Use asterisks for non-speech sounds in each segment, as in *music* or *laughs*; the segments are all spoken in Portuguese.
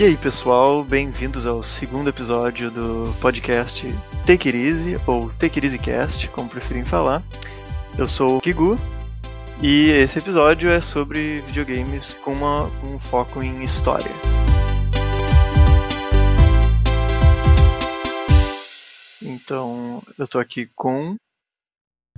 E aí, pessoal, bem-vindos ao segundo episódio do podcast Take It Easy, ou Take It Easy Cast, como preferirem falar. Eu sou o Kigu, e esse episódio é sobre videogames com uma, um foco em história. Então, eu tô aqui com.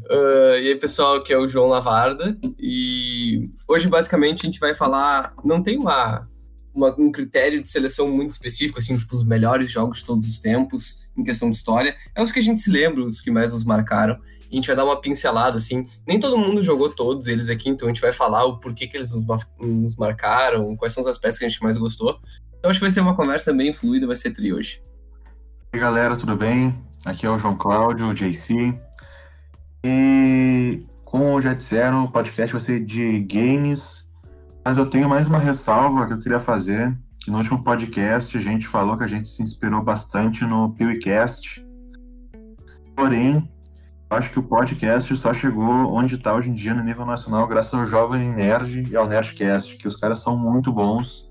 Uh, e aí, pessoal, aqui é o João Lavarda. E hoje, basicamente, a gente vai falar. Não tem uma, uma, um critério de seleção muito específico, assim, tipo, os melhores jogos de todos os tempos, em questão de história. É os que a gente se lembra, os que mais nos marcaram. E a gente vai dar uma pincelada, assim. Nem todo mundo jogou todos eles aqui, então a gente vai falar o porquê que eles nos, nos marcaram, quais são os aspectos que a gente mais gostou. Então acho que vai ser uma conversa bem fluida, vai ser tri hoje. E aí, galera, tudo bem? Aqui é o João Cláudio, o JC. E como já disseram, o podcast vai ser de games, mas eu tenho mais uma ressalva que eu queria fazer, que no último podcast a gente falou que a gente se inspirou bastante no PewCast. Porém, acho que o podcast só chegou onde está hoje em dia no nível nacional graças ao Jovem Nerd e ao Nerdcast, que os caras são muito bons.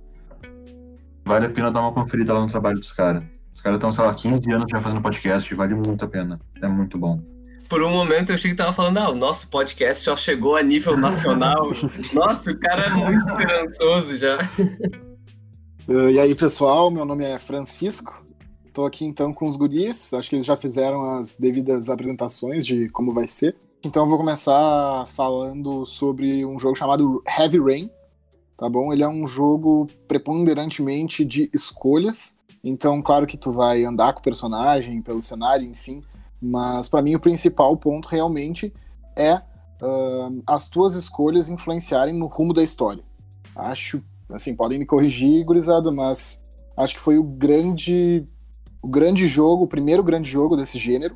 Vale a pena dar uma conferida lá no trabalho dos caras. Os caras estão, sei lá, 15 anos já fazendo podcast, vale muito a pena. É muito bom. Por um momento eu achei que tava falando, ah, o nosso podcast já chegou a nível nacional. *laughs* Nossa, o cara é muito esperançoso já. Uh, *laughs* e aí, pessoal, meu nome é Francisco. Estou aqui então com os guris. Acho que eles já fizeram as devidas apresentações de como vai ser. Então eu vou começar falando sobre um jogo chamado Heavy Rain. Tá bom? Ele é um jogo preponderantemente de escolhas então, claro que tu vai andar com o personagem, pelo cenário, enfim, mas para mim o principal ponto realmente é uh, as tuas escolhas influenciarem no rumo da história. Acho, assim, podem me corrigir, gurizada, mas acho que foi o grande, o grande jogo, o primeiro grande jogo desse gênero.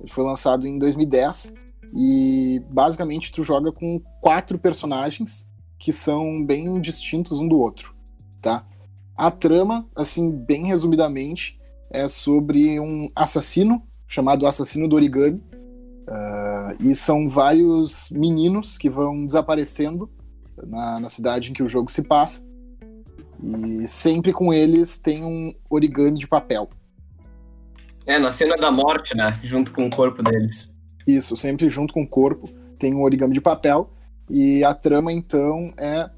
Ele foi lançado em 2010 e basicamente tu joga com quatro personagens que são bem distintos um do outro, tá? A trama, assim, bem resumidamente, é sobre um assassino chamado Assassino do Origami. Uh, e são vários meninos que vão desaparecendo na, na cidade em que o jogo se passa. E sempre com eles tem um origami de papel. É, na cena da morte, né? Junto com o corpo deles. Isso, sempre junto com o corpo tem um origami de papel. E a trama, então, é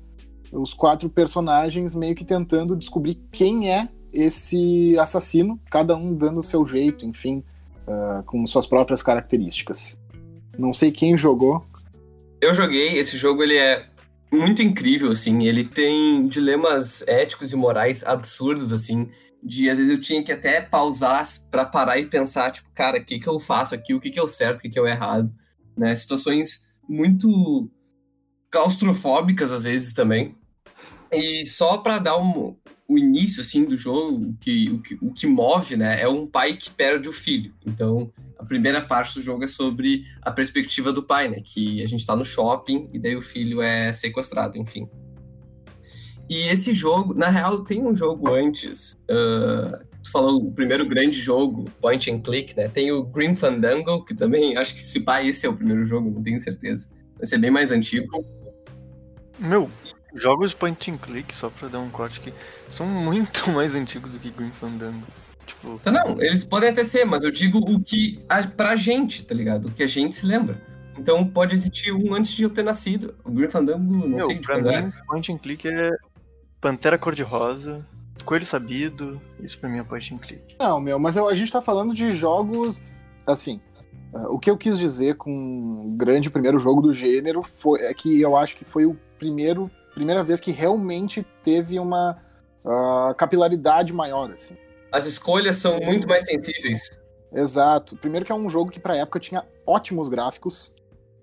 os quatro personagens meio que tentando descobrir quem é esse assassino, cada um dando o seu jeito, enfim, uh, com suas próprias características. Não sei quem jogou. Eu joguei, esse jogo ele é muito incrível, assim, ele tem dilemas éticos e morais absurdos, assim, de às vezes eu tinha que até pausar para parar e pensar, tipo, cara, o que que eu faço aqui, o que que é o certo, o que que é o errado, né? Situações muito claustrofóbicas às vezes também, e só para dar um, o início assim do jogo, que, o, que, o que move, né, é um pai que perde o filho. Então, a primeira parte do jogo é sobre a perspectiva do pai, né, que a gente está no shopping e daí o filho é sequestrado, enfim. E esse jogo, na real, tem um jogo antes. Uh, tu falou o primeiro grande jogo, point and click, né? Tem o Green Fandango, que também acho que se pai esse é o primeiro jogo, não tenho certeza. Vai ser bem mais antigo. Meu, Jogos point and click, só pra dar um corte aqui, são muito *laughs* mais antigos do que Green Fandango. Tipo... Tá, não, eles podem até ser, mas eu digo o que a, pra gente, tá ligado? O que a gente se lembra. Então pode existir um antes de eu ter nascido. O Green Fandango, não Meu, sei de pra quando mim, é. point and click é Pantera Cor-de-Rosa, Coelho Sabido, isso pra mim é point and click. Não, meu, mas eu, a gente tá falando de jogos, assim, uh, o que eu quis dizer com o grande primeiro jogo do gênero foi, é que eu acho que foi o primeiro primeira vez que realmente teve uma uh, capilaridade maior. Assim. As escolhas são muito mais sensíveis. Exato. Primeiro que é um jogo que para época tinha ótimos gráficos.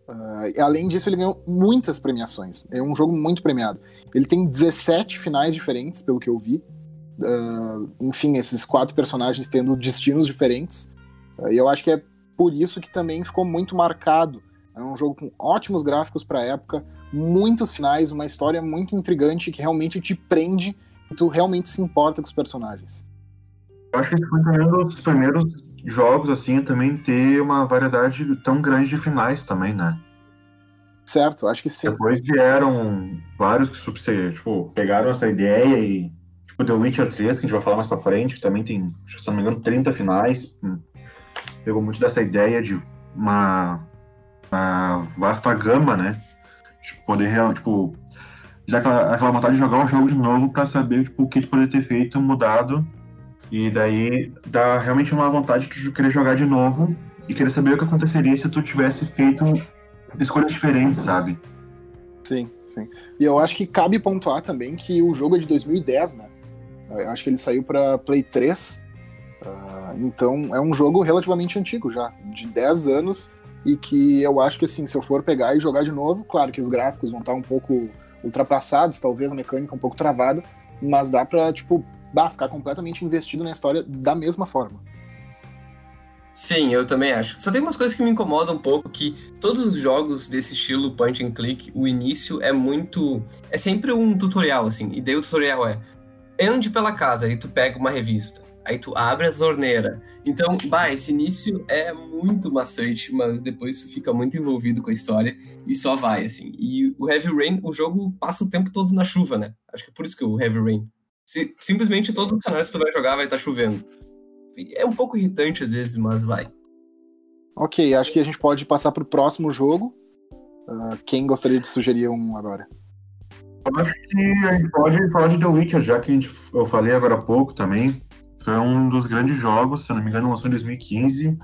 Uh, além disso, ele ganhou muitas premiações. É um jogo muito premiado. Ele tem 17 finais diferentes, pelo que eu vi. Uh, enfim, esses quatro personagens tendo destinos diferentes. E eu acho que é por isso que também ficou muito marcado. É um jogo com ótimos gráficos para a época, muitos finais, uma história muito intrigante que realmente te prende e tu realmente se importa com os personagens. Eu acho que esse foi também um dos primeiros jogos, assim, também ter uma variedade tão grande de finais também, né? Certo, acho que sim. Depois vieram vários que tipo, pegaram essa ideia e tipo, The Witcher 3, que a gente vai falar mais pra frente, que também tem, se não me engano, 30 finais. Hum. Pegou muito dessa ideia de uma, uma vasta gama, né? De poder, tipo, já aquela, aquela vontade de jogar o jogo de novo para saber tipo, o que tu poderia ter feito, mudado. E daí dá realmente uma vontade de querer jogar de novo e querer saber o que aconteceria se tu tivesse feito escolhas diferentes, sabe? Sim, sim. E eu acho que cabe pontuar também que o jogo é de 2010, né? Eu acho que ele saiu para Play 3. Uh, ah, então é um jogo relativamente antigo já, de 10 anos. E que eu acho que assim, se eu for pegar e jogar de novo, claro que os gráficos vão estar um pouco ultrapassados, talvez a mecânica um pouco travada, mas dá pra, tipo, bah, ficar completamente investido na história da mesma forma. Sim, eu também acho. Só tem umas coisas que me incomodam um pouco, que todos os jogos desse estilo point and click, o início é muito... É sempre um tutorial, assim, e daí o tutorial é ande pela casa, e tu pega uma revista. Aí tu abre a torneira. Então, bah, esse início é muito maçante, mas depois tu fica muito envolvido com a história e só vai, assim. E o Heavy Rain, o jogo passa o tempo todo na chuva, né? Acho que é por isso que o Heavy Rain. Se, simplesmente todo o cenário que tu vai jogar vai estar tá chovendo. É um pouco irritante às vezes, mas vai. Ok, acho que a gente pode passar pro próximo jogo. Uh, quem gostaria de sugerir um agora? Eu acho que a gente pode falar de The Witcher, já que a gente, eu falei agora há pouco também. Foi um dos grandes jogos, se eu não me engano, lançou em 2015.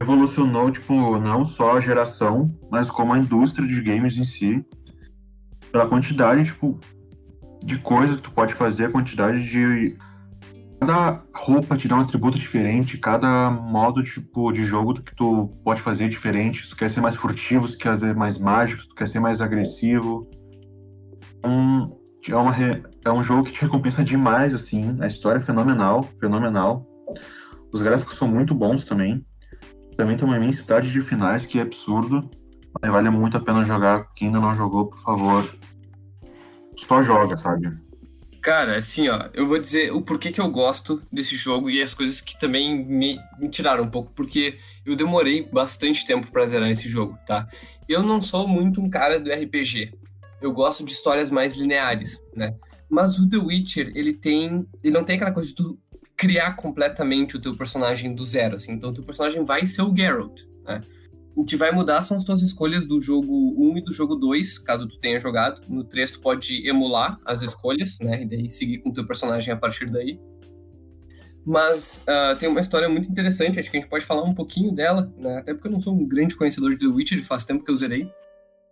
Revolucionou, tipo, não só a geração, mas como a indústria de games em si. Pela quantidade, tipo, de coisas que tu pode fazer, a quantidade de. Cada roupa te dá um atributo diferente, cada modo tipo, de jogo que tu pode fazer diferente. Se tu quer ser mais furtivo, tu quer ser mais mágico, tu quer ser mais agressivo. Um, é, uma, é um jogo que te recompensa demais, assim. A história é fenomenal, fenomenal. Os gráficos são muito bons também. Também tem uma imensidade de finais que é absurdo. Vale muito a pena jogar. Quem ainda não jogou, por favor, só joga, sabe? Cara, assim, ó, eu vou dizer o porquê que eu gosto desse jogo e as coisas que também me, me tiraram um pouco, porque eu demorei bastante tempo para zerar esse jogo, tá? Eu não sou muito um cara do RPG, eu gosto de histórias mais lineares, né? Mas o The Witcher, ele tem. Ele não tem aquela coisa de tu criar completamente o teu personagem do zero, assim. Então, o teu personagem vai ser o Geralt, né? O que vai mudar são as tuas escolhas do jogo 1 e do jogo 2, caso tu tenha jogado. No 3 tu pode emular as escolhas, né? E daí seguir com o teu personagem a partir daí. Mas uh, tem uma história muito interessante, acho que a gente pode falar um pouquinho dela, né? Até porque eu não sou um grande conhecedor de The Witcher, faz tempo que eu zerei.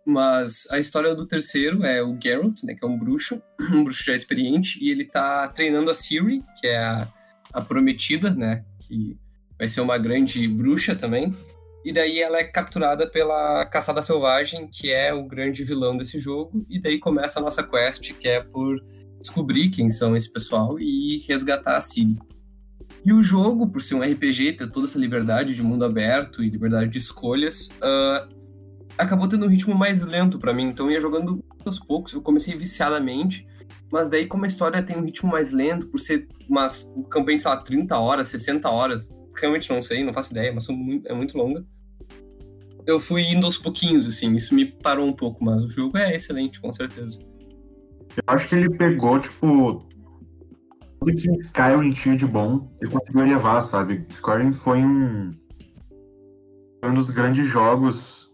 Mas a história do terceiro é o Geralt, né, que é um bruxo, *laughs* um bruxo já experiente, e ele tá treinando a Ciri, que é a, a prometida, né, que vai ser uma grande bruxa também. E daí ela é capturada pela Caçada Selvagem, que é o grande vilão desse jogo, e daí começa a nossa quest, que é por descobrir quem são esse pessoal e resgatar a Ciri. E o jogo, por ser um RPG, ter toda essa liberdade de mundo aberto e liberdade de escolhas, uh, acabou tendo um ritmo mais lento para mim, então eu ia jogando aos poucos, eu comecei viciadamente, mas daí como a história tem um ritmo mais lento, por ser uma campanha, sei lá, 30 horas, 60 horas, realmente não sei, não faço ideia, mas muito, é muito longa. Eu fui indo aos pouquinhos, assim, isso me parou um pouco, mas o jogo é excelente, com certeza. Eu acho que ele pegou, tipo, tudo que Skyrim tinha de bom e conseguiu levar, sabe? Skyrim foi um, um dos grandes jogos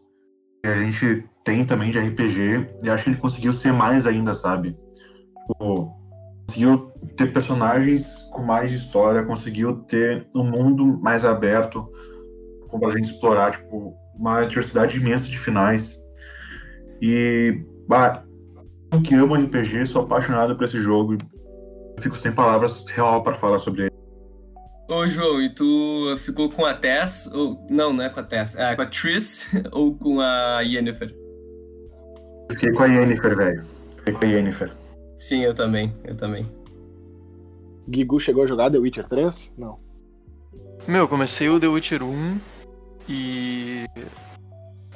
que a gente tem também de RPG, e acho que ele conseguiu ser mais ainda, sabe? Tipo, conseguiu ter personagens com mais história, conseguiu ter um mundo mais aberto para a gente explorar, tipo, uma diversidade imensa de finais. E, bah, eu que amo RPG, sou apaixonado por esse jogo fico sem palavras real para falar sobre ele. Ô, João, e tu ficou com a Tess? Ou... Não, não é com a Tess. É com a Triss *laughs* ou com a Yennefer? Fiquei com a Yennefer, velho. Fiquei com a Yennefer. Sim, eu também. Eu também. Gigu chegou a jogar The Witcher 3? Não. Meu, comecei o The Witcher 1 e. *laughs*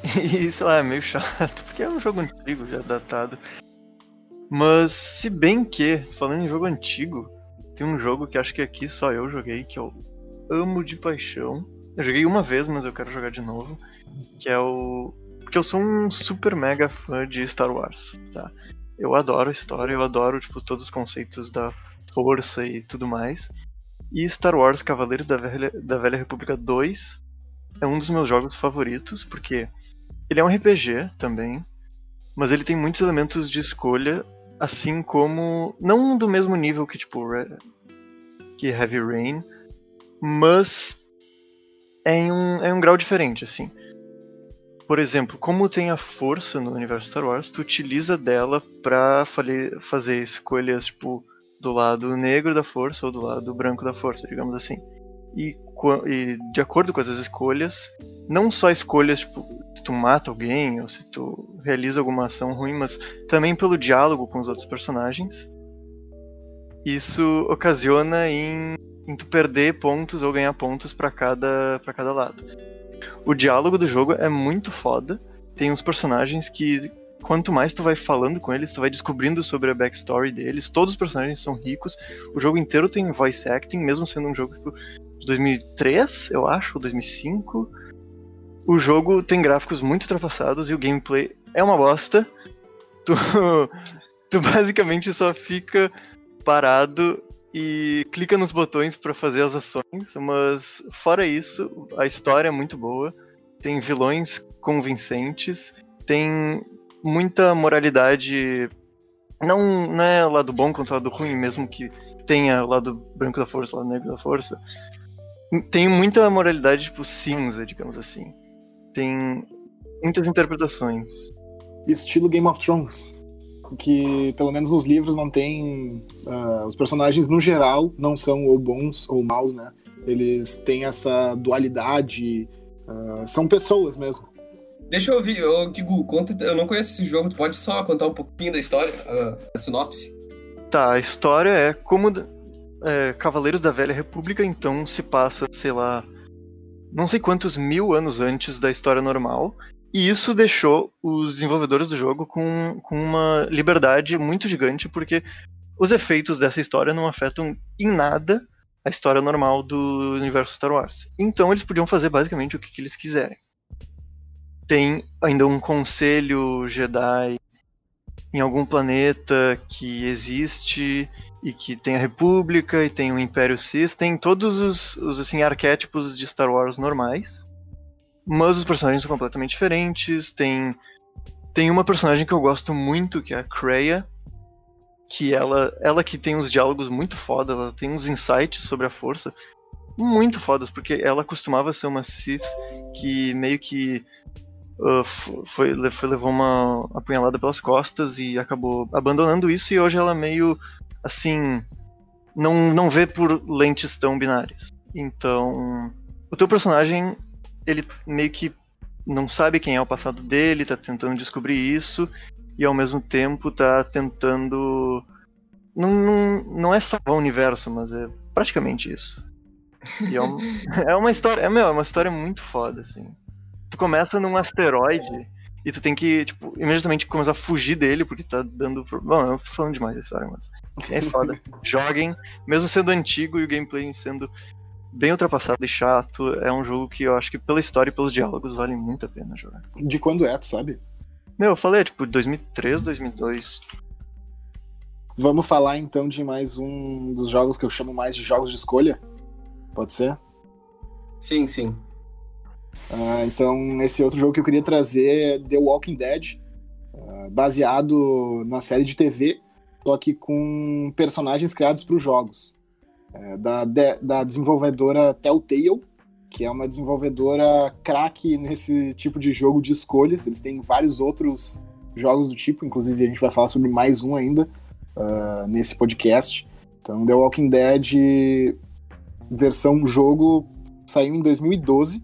E sei lá, é meio chato, *laughs* porque é um jogo antigo, já datado. Mas, se bem que, falando em jogo antigo, tem um jogo que acho que aqui só eu joguei, que eu amo de paixão. Eu joguei uma vez, mas eu quero jogar de novo. Que é o. Porque eu sou um super mega fã de Star Wars, tá? Eu adoro a história, eu adoro, tipo, todos os conceitos da força e tudo mais. E Star Wars Cavaleiros da Velha, da Velha República 2 é um dos meus jogos favoritos, porque ele é um RPG também, mas ele tem muitos elementos de escolha, assim como. Não do mesmo nível que, tipo, que Heavy Rain, mas é em um, é um grau diferente, assim. Por exemplo, como tem a força no universo Star Wars, tu utiliza dela pra fazer escolhas, tipo, do lado negro da força ou do lado branco da força, digamos assim. E, e de acordo com essas escolhas, não só escolhas, tipo, se tu mata alguém ou se tu realiza alguma ação ruim, mas também pelo diálogo com os outros personagens. Isso ocasiona em, em tu perder pontos ou ganhar pontos para cada, pra cada lado. O diálogo do jogo é muito foda. Tem uns personagens que quanto mais tu vai falando com eles, tu vai descobrindo sobre a backstory deles. Todos os personagens são ricos. O jogo inteiro tem voice acting, mesmo sendo um jogo tipo, de 2003, eu acho, ou 2005. O jogo tem gráficos muito ultrapassados e o gameplay é uma bosta. *laughs* Tu, tu basicamente só fica parado e clica nos botões para fazer as ações, mas fora isso, a história é muito boa. Tem vilões convincentes, tem muita moralidade. Não, não é lado bom contra lado ruim, mesmo que tenha lado branco da força, lado negro da força. Tem muita moralidade, tipo, cinza, digamos assim. Tem muitas interpretações. Estilo Game of Thrones. Que, pelo menos nos livros, não tem. Uh, os personagens, no geral, não são ou bons ou maus, né? Eles têm essa dualidade. Uh, são pessoas mesmo. Deixa eu ouvir, ô, Kigu, conta, eu não conheço esse jogo, tu pode só contar um pouquinho da história, a, a sinopse? Tá, a história é como é, Cavaleiros da Velha República, então se passa, sei lá, não sei quantos mil anos antes da história normal, e isso deixou os desenvolvedores do jogo com, com uma liberdade muito gigante, porque os efeitos dessa história não afetam em nada a história normal do universo Star Wars. Então eles podiam fazer basicamente o que, que eles quiserem tem ainda um conselho Jedi em algum planeta que existe e que tem a República e tem o Império Sith, tem todos os, os assim arquétipos de Star Wars normais, mas os personagens são completamente diferentes. Tem tem uma personagem que eu gosto muito que é a Kreia, que ela ela que tem uns diálogos muito foda, ela tem uns insights sobre a força muito fodas, porque ela costumava ser uma Sith que meio que uh, foi, foi, levou uma apunhalada pelas costas e acabou abandonando isso e hoje ela meio assim não, não vê por lentes tão binárias. Então, o teu personagem ele meio que não sabe quem é o passado dele, tá tentando descobrir isso e ao mesmo tempo tá tentando não, não, não é salvar o universo, mas é praticamente isso. E é, um, *laughs* é uma história, é, meu, é uma história muito foda, assim tu começa num asteroide e tu tem que, tipo, imediatamente começar a fugir dele, porque tá dando. Bom, eu tô falando demais da história, mas é foda. *laughs* Joguem, mesmo sendo antigo e o gameplay sendo bem ultrapassado e chato, é um jogo que eu acho que pela história e pelos diálogos vale muito a pena jogar. De quando é, tu sabe? Meu, eu falei, tipo, 2003, 2002. Vamos falar então de mais um dos jogos que eu chamo mais de jogos de escolha? Pode ser? Sim, sim. Uh, então, esse outro jogo que eu queria trazer é The Walking Dead, uh, baseado na série de TV, só que com personagens criados para os jogos. Uh, da, de, da desenvolvedora Telltale, que é uma desenvolvedora craque nesse tipo de jogo de escolhas. Eles têm vários outros jogos do tipo, inclusive a gente vai falar sobre mais um ainda uh, nesse podcast. Então, The Walking Dead versão jogo saiu em 2012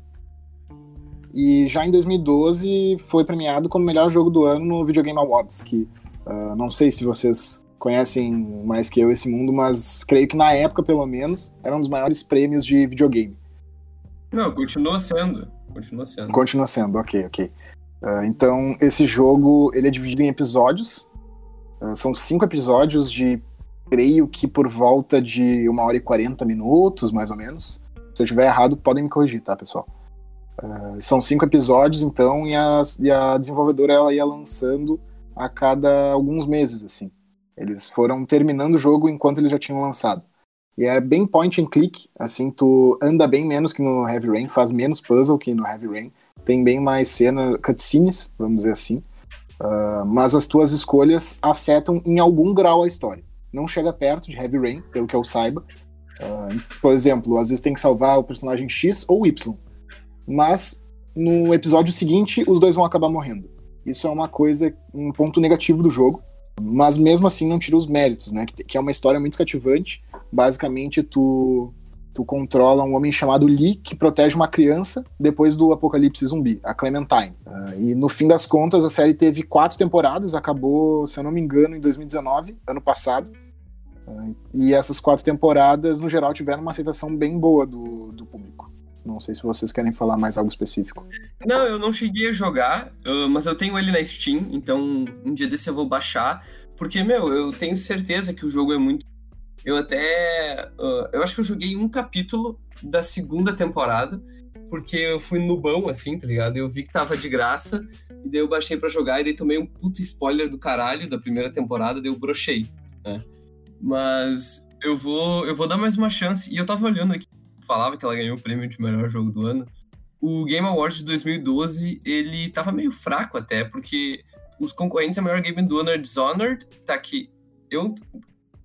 e já em 2012 foi premiado como melhor jogo do ano no Video Game Awards, que uh, não sei se vocês conhecem mais que eu esse mundo, mas creio que na época, pelo menos, era um dos maiores prêmios de videogame. Não, continua sendo. Continua sendo. Continua sendo, ok, ok. Uh, então, esse jogo ele é dividido em episódios. Uh, são cinco episódios de, creio que por volta de uma hora e quarenta minutos, mais ou menos. Se eu estiver errado, podem me corrigir, tá, pessoal? Uh, são cinco episódios, então, e a, e a desenvolvedora ela ia lançando a cada alguns meses, assim. Eles foram terminando o jogo enquanto eles já tinham lançado. E é bem point and click, assim, tu anda bem menos que no Heavy Rain, faz menos puzzle que no Heavy Rain, tem bem mais cena, cutscenes, vamos dizer assim. Uh, mas as tuas escolhas afetam em algum grau a história. Não chega perto de Heavy Rain, pelo que eu saiba. Uh, por exemplo, às vezes tem que salvar o personagem X ou Y. Mas no episódio seguinte, os dois vão acabar morrendo. Isso é uma coisa, um ponto negativo do jogo. Mas mesmo assim não tira os méritos, né? Que, é uma história muito cativante. Basicamente, tu tu controla um homem chamado Lee que protege uma criança depois do apocalipse zumbi, a Clementine. Uh, e no fim das contas, a série teve quatro temporadas, acabou, se eu não me engano, em 2019, ano passado. Uh, e essas quatro temporadas, no geral, tiveram uma aceitação bem boa do, do público. Não sei se vocês querem falar mais algo específico. Não, eu não cheguei a jogar, mas eu tenho ele na Steam, então um dia desse eu vou baixar. Porque, meu, eu tenho certeza que o jogo é muito eu até. Uh, eu acho que eu joguei um capítulo da segunda temporada, porque eu fui no bão, assim, tá ligado? Eu vi que tava de graça, e daí eu baixei para jogar, e daí tomei um puto spoiler do caralho da primeira temporada, daí eu brochei, né? Mas eu vou, eu vou dar mais uma chance, e eu tava olhando aqui, falava que ela ganhou o prêmio de melhor jogo do ano. O Game Awards de 2012, ele tava meio fraco até, porque os concorrentes a melhor game do ano é Dishonored, tá aqui. Eu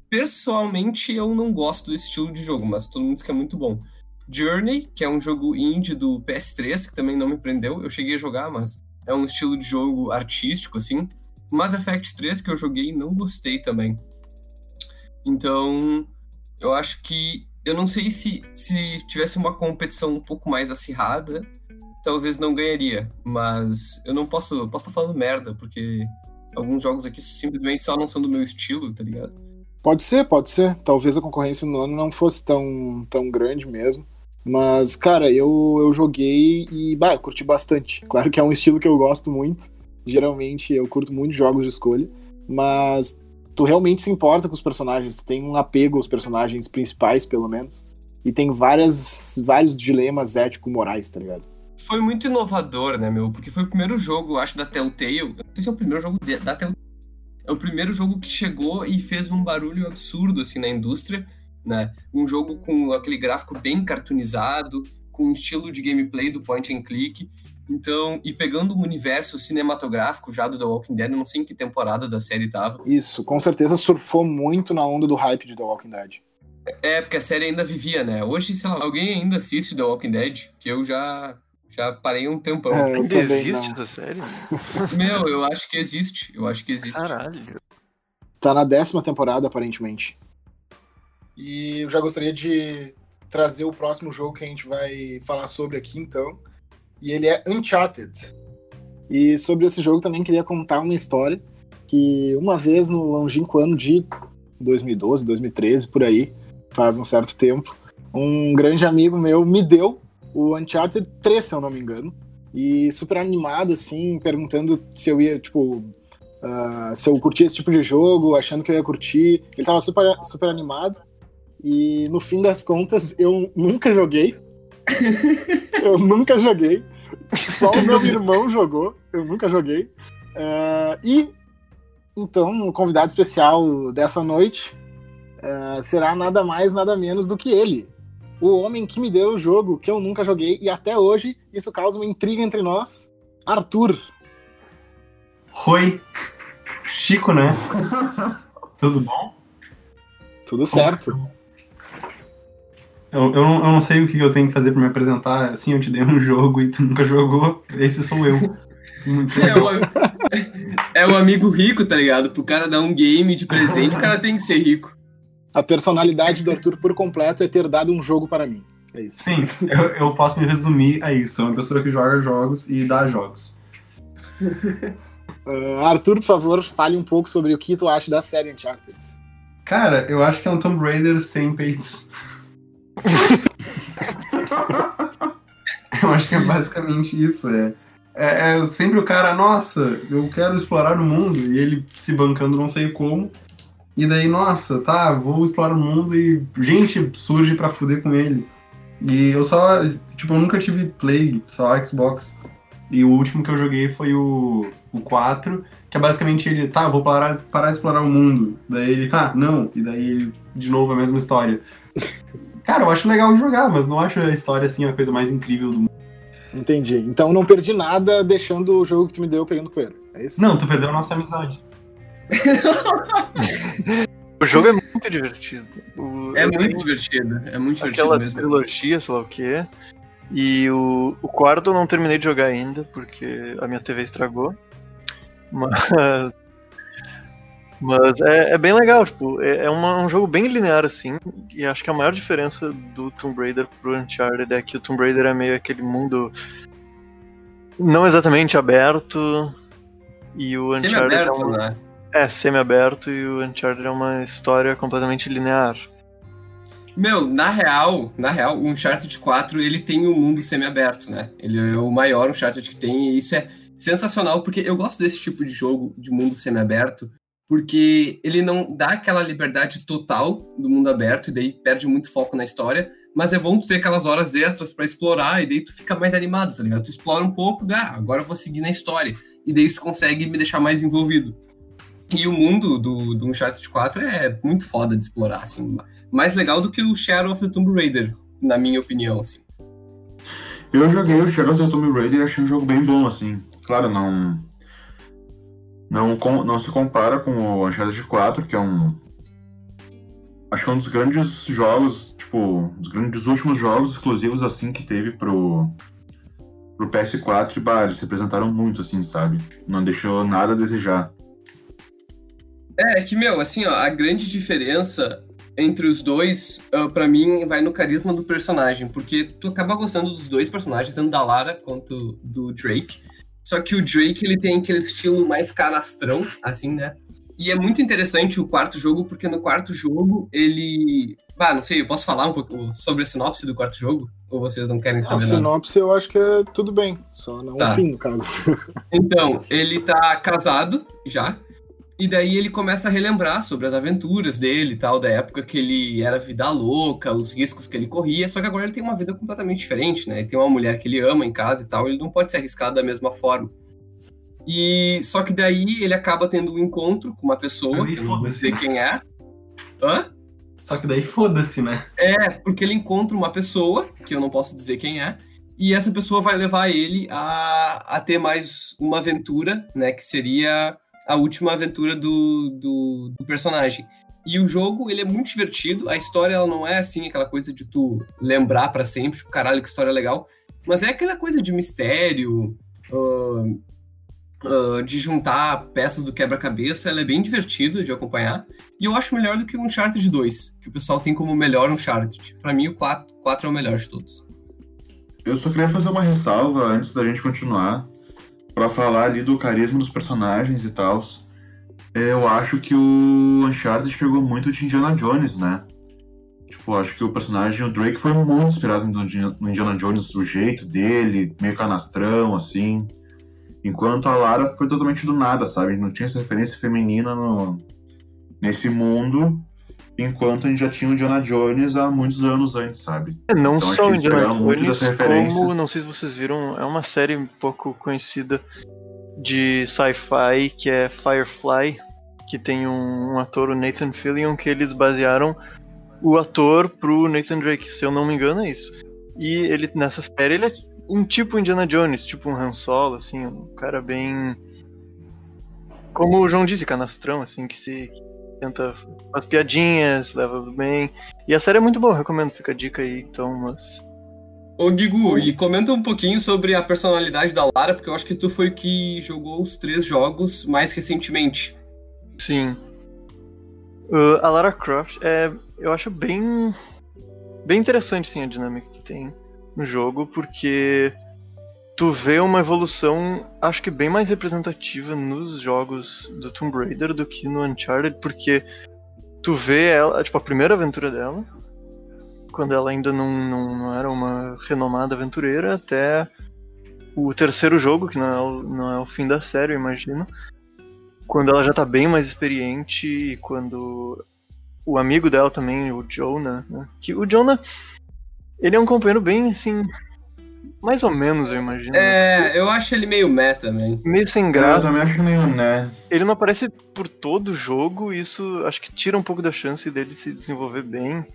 pessoalmente eu não gosto desse estilo de jogo, mas todo mundo diz que é muito bom. Journey, que é um jogo indie do PS3, que também não me prendeu. Eu cheguei a jogar, mas é um estilo de jogo artístico, assim. Mass Effect 3, que eu joguei não gostei também. Então, eu acho que. Eu não sei se, se tivesse uma competição um pouco mais acirrada, talvez não ganharia. Mas eu não posso. Posso estar falando merda, porque alguns jogos aqui simplesmente só não são do meu estilo, tá ligado? Pode ser, pode ser. Talvez a concorrência no ano não fosse tão, tão grande mesmo. Mas, cara, eu, eu joguei e, bah, curti bastante. Claro que é um estilo que eu gosto muito. Geralmente eu curto muito jogos de escolha. Mas tu realmente se importa com os personagens. Tu tem um apego aos personagens principais, pelo menos. E tem várias, vários dilemas ético-morais, tá ligado? Foi muito inovador, né, meu? Porque foi o primeiro jogo, acho, da Telltale. Não sei se é o primeiro jogo da Telltale é o primeiro jogo que chegou e fez um barulho absurdo assim na indústria, né? Um jogo com aquele gráfico bem cartoonizado, com um estilo de gameplay do point and click. Então, e pegando o universo cinematográfico já do The Walking Dead, eu não sei em que temporada da série tava. Isso, com certeza surfou muito na onda do hype de The Walking Dead. É, porque a série ainda vivia, né? Hoje, sei lá, alguém ainda assiste The Walking Dead, que eu já já parei um tempão. É, Ainda existe não. essa série? *laughs* *laughs* Meu, eu acho que existe. Eu acho que existe. Caralho. Tá na décima temporada, aparentemente. E eu já gostaria de trazer o próximo jogo que a gente vai falar sobre aqui, então. E ele é Uncharted. E sobre esse jogo também queria contar uma história que uma vez no longínquo ano de 2012, 2013, por aí, faz um certo tempo, um grande amigo meu me deu o Uncharted 3, se eu não me engano. E super animado, assim, perguntando se eu ia, tipo, uh, se eu curtia esse tipo de jogo, achando que eu ia curtir. Ele tava super, super animado. E no fim das contas, eu nunca joguei. *laughs* eu nunca joguei. *laughs* Só o meu irmão jogou, eu nunca joguei. Uh, e então, o convidado especial dessa noite uh, será nada mais, nada menos do que ele, o homem que me deu o jogo que eu nunca joguei e até hoje isso causa uma intriga entre nós. Arthur. Oi. Chico, né? *laughs* Tudo bom? Tudo certo. Eu, eu, não, eu não sei o que eu tenho que fazer para me apresentar. Assim, eu te dei um *laughs* jogo e tu nunca jogou. Esse sou eu. É o, *laughs* é o amigo rico, tá ligado? Pro cara dar um game de presente, o cara tem que ser rico a personalidade do Arthur por completo é ter dado um jogo para mim. É isso. Sim, eu, eu posso me resumir a isso. É uma pessoa que joga jogos e dá jogos. uh, *laughs* Arthur, por favor, fale um pouco sobre o que tu acha da série Uncharted. Cara, eu acho que é um Tomb Raider sem peitos. Eu acho que é basicamente isso. É, é, é, sempre o cara, nossa, eu quero explorar o mundo, e ele se bancando não sei como, e daí, nossa, tá, vou explorar o mundo e gente surge pra fuder com ele. E eu só, tipo, eu nunca tive Play, só Xbox. E o último que eu joguei foi o, o 4, que é basicamente ele, tá, vou parar, parar de explorar o mundo. Daí ele, ah, não. E daí ele, de novo, a mesma história. Cara, eu acho legal jogar, mas não acho a história assim a coisa mais incrível do mundo. Entendi. Então não perdi nada deixando o jogo que tu me deu pegando coelho. É isso? Não, tu perdeu a nossa amizade. *laughs* O jogo é muito divertido. O- É muito tenho divertido. É muito divertido Aquela mesmo. trilogia, sei lá o quê. E o, o quarto eu não terminei de jogar ainda, porque a minha TV estragou. *laughs* Mas. Mas é, é bem legal, tipo, é, é uma- um jogo bem linear assim, e acho que a maior diferença do Tomb Raider pro Uncharted é que o Tomb Raider é meio aquele mundo não exatamente aberto, e o Uncharted é, Semi-aberto, uma- né? é semi-aberto e o Uncharted é uma história completamente linear. Meu, na real, na real, o Uncharted 4, ele tem um mundo semi-aberto, né? Ele é o maior Uncharted que tem, e isso é sensacional, porque eu gosto desse tipo de jogo de mundo semi-aberto, porque ele não dá aquela liberdade total do mundo aberto, e daí perde muito foco na história, mas é bom tu ter aquelas horas extras pra explorar, e daí tu fica mais animado, tá ligado? Tu explora um pouco, dá, agora eu vou seguir na história, e daí isso consegue me deixar mais envolvido. E o mundo do, do Uncharted 4 é muito foda de explorar, assim, mais legal do que o Shadow of the Tomb Raider, na minha opinião, assim. Eu joguei o Shadow of the Tomb Raider e achei um jogo bem bom, assim. Claro, não. Não, com- não se compara com o Uncharted 4, que é um. Acho que é um dos grandes jogos, tipo, dos grandes últimos jogos exclusivos, assim, que teve pro. pro PS4 e bah, eles se apresentaram muito, assim, sabe? Não deixou nada a desejar. É, é que, meu, assim, ó, a grande diferença entre os dois, ah, pra mim, vai no carisma do personagem, porque tu acaba gostando dos dois personagens, tanto da Lara quanto do Drake. Só que o Drake, ele tem aquele estilo mais canastrão, assim, né? E é muito interessante o quarto jogo, porque no quarto jogo, ele... Ah, não sei, eu posso falar um pouco sobre a sinopse do quarto jogo? Ou vocês não querem A saber nada? sinopse eu acho que é tudo bem, só não Tá. o fim, no caso. *laughs* Então, ele tá casado já. E daí ele começa a relembrar sobre as aventuras dele e tal, da época que ele era vida louca, os riscos que ele corria. Só que agora ele tem uma vida completamente diferente, né? Ele tem uma mulher que ele ama em casa e tal, ele não pode se arriscar da mesma forma. E só que daí ele acaba tendo um encontro com uma pessoa, que não dizer né? quem é. Hã? Só que daí foda-se, né? É, porque ele encontra uma pessoa, que eu não posso dizer quem é, e essa pessoa vai levar ele a, a ter mais uma aventura, né? Que seria a última aventura do, do, do personagem. E o jogo, ele é muito divertido, a história ela não é assim, aquela coisa de tu lembrar pra sempre, tipo, caralho, que história legal, mas é aquela coisa de mistério, ahn, ah, de juntar peças do quebra-cabeça, ela é bem divertido de acompanhar. E eu acho melhor do que o Uncharted 2, que o pessoal tem como melhor Uncharted. Pra mim, o 4, 4 é o melhor de todos. Eu só queria fazer uma ressalva antes da gente continuar, pra falar ali do carisma dos personagens e tal. Eu acho que o Uncharted pegou muito de Indiana Jones, né? Tipo, acho que o personagem, o Drake, foi muito inspirado no Indiana- Jones, o jeito dele, meio canastrão, assim. Enquanto a Lara foi totalmente do nada, sabe? Não tinha essa referência feminina no, nesse mundo, enquanto a gente já tinha o Indiana Jones há muitos anos antes, sabe? É, Não Então, só o Indiana Jones, como, não sei se vocês viram, é uma série um pouco conhecida de sci-fi que é Firefly, que tem um, um ator, o Nathan Fillion, que eles basearam o ator pro Nathan Drake, se eu não me engano é isso. E ele nessa série ele é um tipo Indiana Jones, tipo um Han Solo, assim, um cara bem como o João disse, canastrão, assim, que se tenta as piadinhas, leva bem. E a série é muito boa, recomendo, fica a dica aí, então, mas Ô, Guigu, e comenta um pouquinho sobre a personalidade da Lara, porque eu acho que tu foi o que jogou os três jogos mais recentemente. Sim. Uh, a Lara Croft é, eu acho bem bem interessante sim a dinâmica que tem no jogo, porque tu vê uma evolução, acho que bem mais representativa nos jogos do Tomb Raider do que no Uncharted, porque tu vê ela, tipo, a primeira aventura dela, quando ela ainda não, não, não era uma renomada aventureira, até o terceiro jogo, que não é o, não é o fim da série, eu imagino quando ela já tá bem mais experiente e quando o amigo dela também, o Jonah, né? Que o Jonah, ele é um companheiro bem assim, Mais ou menos, eu imagino. É, eu acho ele meio meta também. Meio sem Eu graça. também acho que meio, né? Ele não aparece por todo o jogo, e isso acho que tira um pouco da chance dele se desenvolver bem.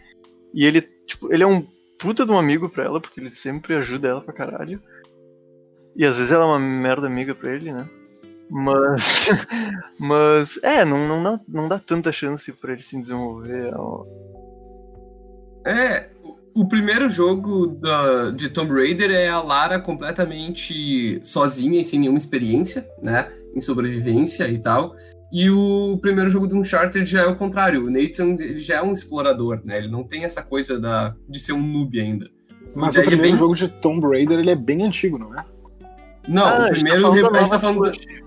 E ele, tipo, ele é um puta de um amigo pra ela, porque ele sempre ajuda ela pra caralho. E às vezes ela é uma merda amiga pra ele, né? Mas. *laughs* Mas. É, não, não, dá, não dá tanta chance pra ele se desenvolver. É, o, primeiro jogo da, de Tomb Raider é a Lara completamente sozinha e sem nenhuma experiência, né? Em sobrevivência e tal. E o primeiro jogo do Uncharted já é o contrário. O Nathan ele já é um explorador, né? Ele não tem essa coisa da, de ser um noob ainda. Mas o é primeiro bem- jogo de Tomb Raider ele é bem antigo, não é? Não, Ah, o a gente tá primeiro falando re- da a gente tá falando trilogia.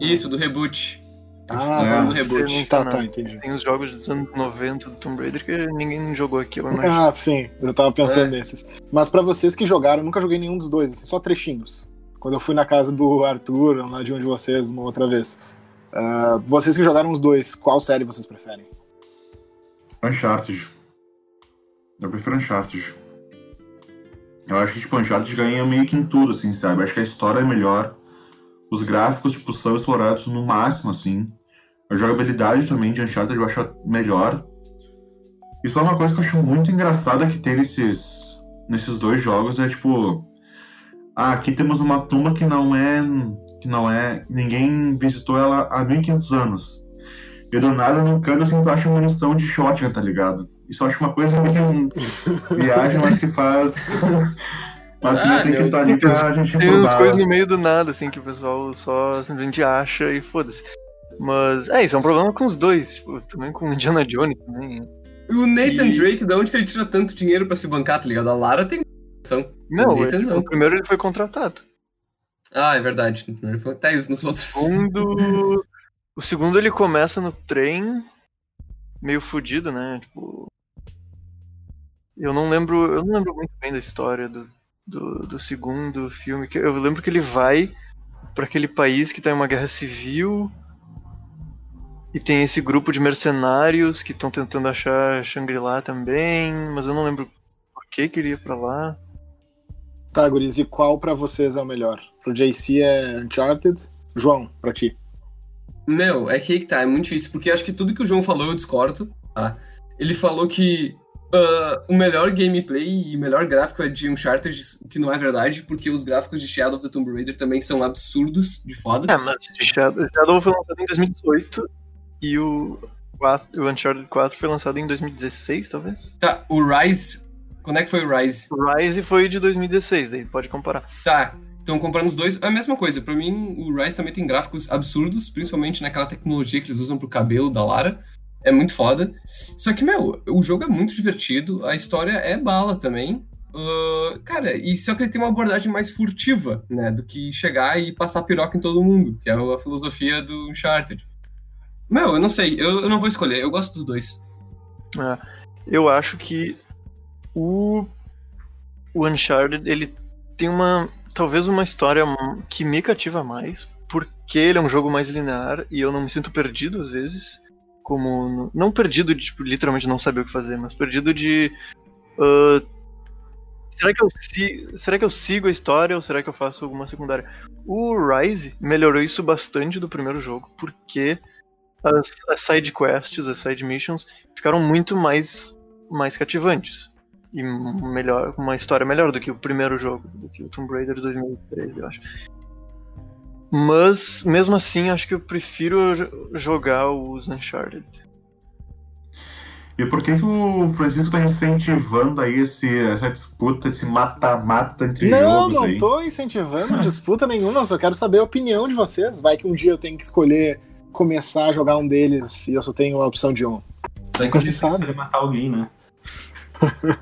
isso, do reboot. Ah, tá falando do É. reboot. Tá, tá, entendi. Tem os jogos dos anos 90 do Tomb Raider que ninguém jogou aqui, eu imagino. Ah, sim, eu tava pensando É. nesses. Mas pra vocês que jogaram, eu nunca joguei nenhum dos dois, assim, só trechinhos. Quando eu fui na casa do Arthur, lá de um de vocês, uma outra vez. Ah, vocês que jogaram os dois, qual série vocês preferem? Uncharted. Eu prefiro Uncharted. Eu acho que, tipo, Uncharted ganha meio que em tudo, assim, sabe? Eu acho que a história é melhor. Os gráficos, tipo, são explorados no máximo, assim. A jogabilidade também de Uncharted eu acho melhor. E só uma coisa que eu acho muito engraçada que tem nesses, nesses dois jogos é, tipo... Ah, aqui temos uma tumba que não é... Que não é... Ninguém visitou ela há 1500 anos. E do nada, no canto, assim, tu acha munição de shotgun, tá ligado? Isso eu acho uma coisa meio *laughs* viagem, mas que faz... Mas Ah, tem que estar ali pra gente Tem umas coisas no meio do nada, assim, que o pessoal só simplesmente acha e foda-se. Mas, é, isso é um problema com os dois, tipo, também com o Indiana Jones também. O Nathan E- Drake, da onde que ele tira tanto dinheiro pra se bancar, tá ligado? A Lara tem. Não, O ele- não. o primeiro ele foi contratado. Ah, é verdade. Ele foi até isso nos outros. O segundo, *laughs* o segundo ele começa no trem, meio fudido, né? Tipo. Eu não lembro. Eu não lembro muito bem da história do, do, do segundo filme. que Eu lembro que ele vai pra aquele país que tá em uma guerra civil. E tem esse grupo de mercenários que estão tentando achar Shangri-La também, mas eu não lembro por que que ele ia pra lá. Tá, guris, e qual pra vocês é o melhor? Pro JC é Uncharted? João, pra ti. Meu, é que aí que tá, é muito difícil, porque acho que tudo que o João falou eu discordo, tá? Ele falou que ah, o melhor gameplay e melhor gráfico é de Uncharted, o que não é verdade, porque os gráficos de Shadow of the Tomb Raider também são absurdos, de fodas. É, mas Shadow, Shadow foi lançado em 2018 e o, 4, o Uncharted 4 foi lançado em 2016, talvez? Tá, o Rise, quando é que foi o Rise? O Rise foi de 2016, daí pode comparar. Tá, então comparando os dois, é a mesma coisa. Pra mim, o Rise também tem gráficos absurdos, principalmente naquela tecnologia que eles usam pro cabelo da Lara. É muito foda. Só que, meu, o jogo é muito divertido, a história é bala também. Ah, cara, e só que ele tem uma abordagem mais furtiva, né? Do que chegar e passar piroca em todo mundo, que é a filosofia do Uncharted. Meu, eu não sei, eu, eu não vou escolher, eu gosto dos dois. É, eu acho que o, o Uncharted, ele tem uma, talvez uma história que me cativa mais, porque ele é um jogo mais linear e eu não me sinto perdido às vezes, como, não perdido de, tipo, literalmente não saber o que fazer, mas perdido de... ah, Será que, eu si- será que eu sigo a história ou será que eu faço alguma secundária? O Rise melhorou isso bastante do primeiro jogo, porque as, as side quests, as side missions, ficaram muito mais, mais cativantes. E melhor, uma história melhor do que o primeiro jogo, do que o Tomb Raider de 2013, eu acho. Mas, mesmo assim, acho que eu prefiro jo- jogar os Uncharted. E por que, que o Francisco tá incentivando aí esse, essa disputa, esse mata-mata entre Não, jogos não aí? tô incentivando disputa nenhuma, só quero saber a opinião de vocês. Vai que um dia eu tenho que escolher começar a jogar um deles e eu só tenho a opção de um. Daí Nunca que se você sabe. matar alguém, né? *laughs*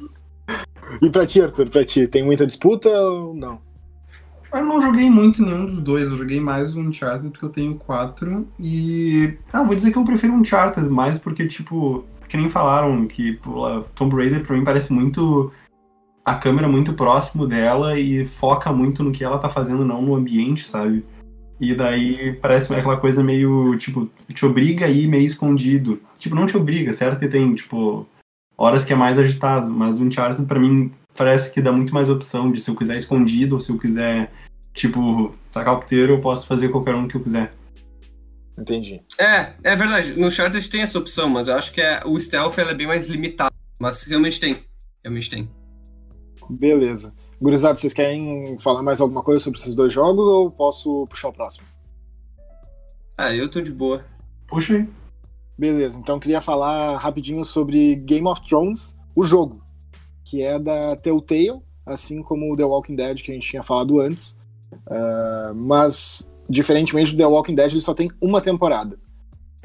E pra ti, Arthur, pra ti, tem muita disputa ou não? Eu não joguei muito nenhum dos dois, eu joguei mais o Uncharted porque eu tenho quatro. E. Ah, vou dizer que eu prefiro Uncharted mais porque, tipo, que nem falaram que pô, Tomb Raider pra mim parece muito. A câmera muito próximo dela e foca muito no que ela tá fazendo, não no ambiente, sabe? E daí parece aquela coisa meio, tipo, te obriga a ir meio escondido. Tipo, não te obriga, certo? Que tem, tipo, horas que é mais agitado, mas o Uncharted pra mim parece que dá muito mais opção de se eu quiser escondido ou se eu quiser, tipo, sacar o puteiro, eu posso fazer qualquer um que eu quiser. Entendi. É, é verdade. No Uncharted tem essa opção, mas eu acho que é, o stealth é bem mais limitado. Mas realmente tem. Realmente tem. Beleza. Gurizada, vocês querem falar mais alguma coisa sobre esses dois jogos ou posso puxar o próximo? Ah, eu tô de boa. Puxa aí. Beleza, então queria falar rapidinho sobre Game of Thrones, o jogo, que é da Telltale, assim como o The Walking Dead que a gente tinha falado antes. Uh, mas, diferentemente do The Walking Dead, ele só tem uma temporada.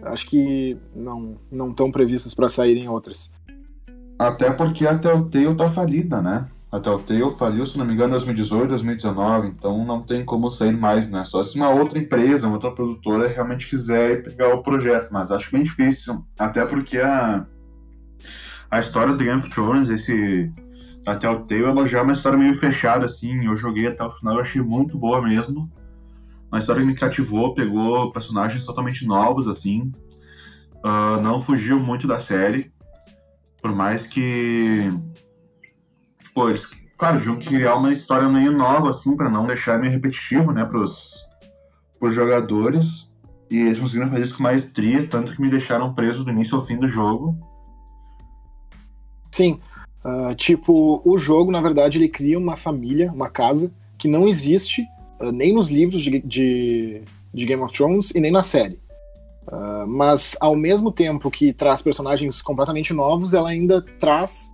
Acho que não não estão previstas para saírem outras. Até porque a Telltale tá falida, né? A Telltale faliu, se não me engano, em 2018, 2019, então não tem como sair mais, né? Só se uma outra empresa, uma outra produtora realmente quiser pegar o projeto, mas acho bem difícil, até porque a, a história do Game of Thrones, esse a Telltale, ela já é uma história meio fechada, assim, eu joguei até o final, eu achei muito boa mesmo. Uma história que me cativou, pegou personagens totalmente novos, assim, uh, não fugiu muito da série, por mais que pô, eles, claro, tinham que criar uma história meio nova, assim, para não deixar meio repetitivo, né, pros, pros jogadores. E eles conseguiram fazer isso com maestria, tanto que me deixaram preso do início ao fim do jogo. Sim. Uh, tipo, o jogo, na verdade, ele cria uma família, uma casa, que não existe uh, nem nos livros de, de, de, Game of Thrones e nem na série. Uh, mas, ao mesmo tempo que traz personagens completamente novos, ela ainda traz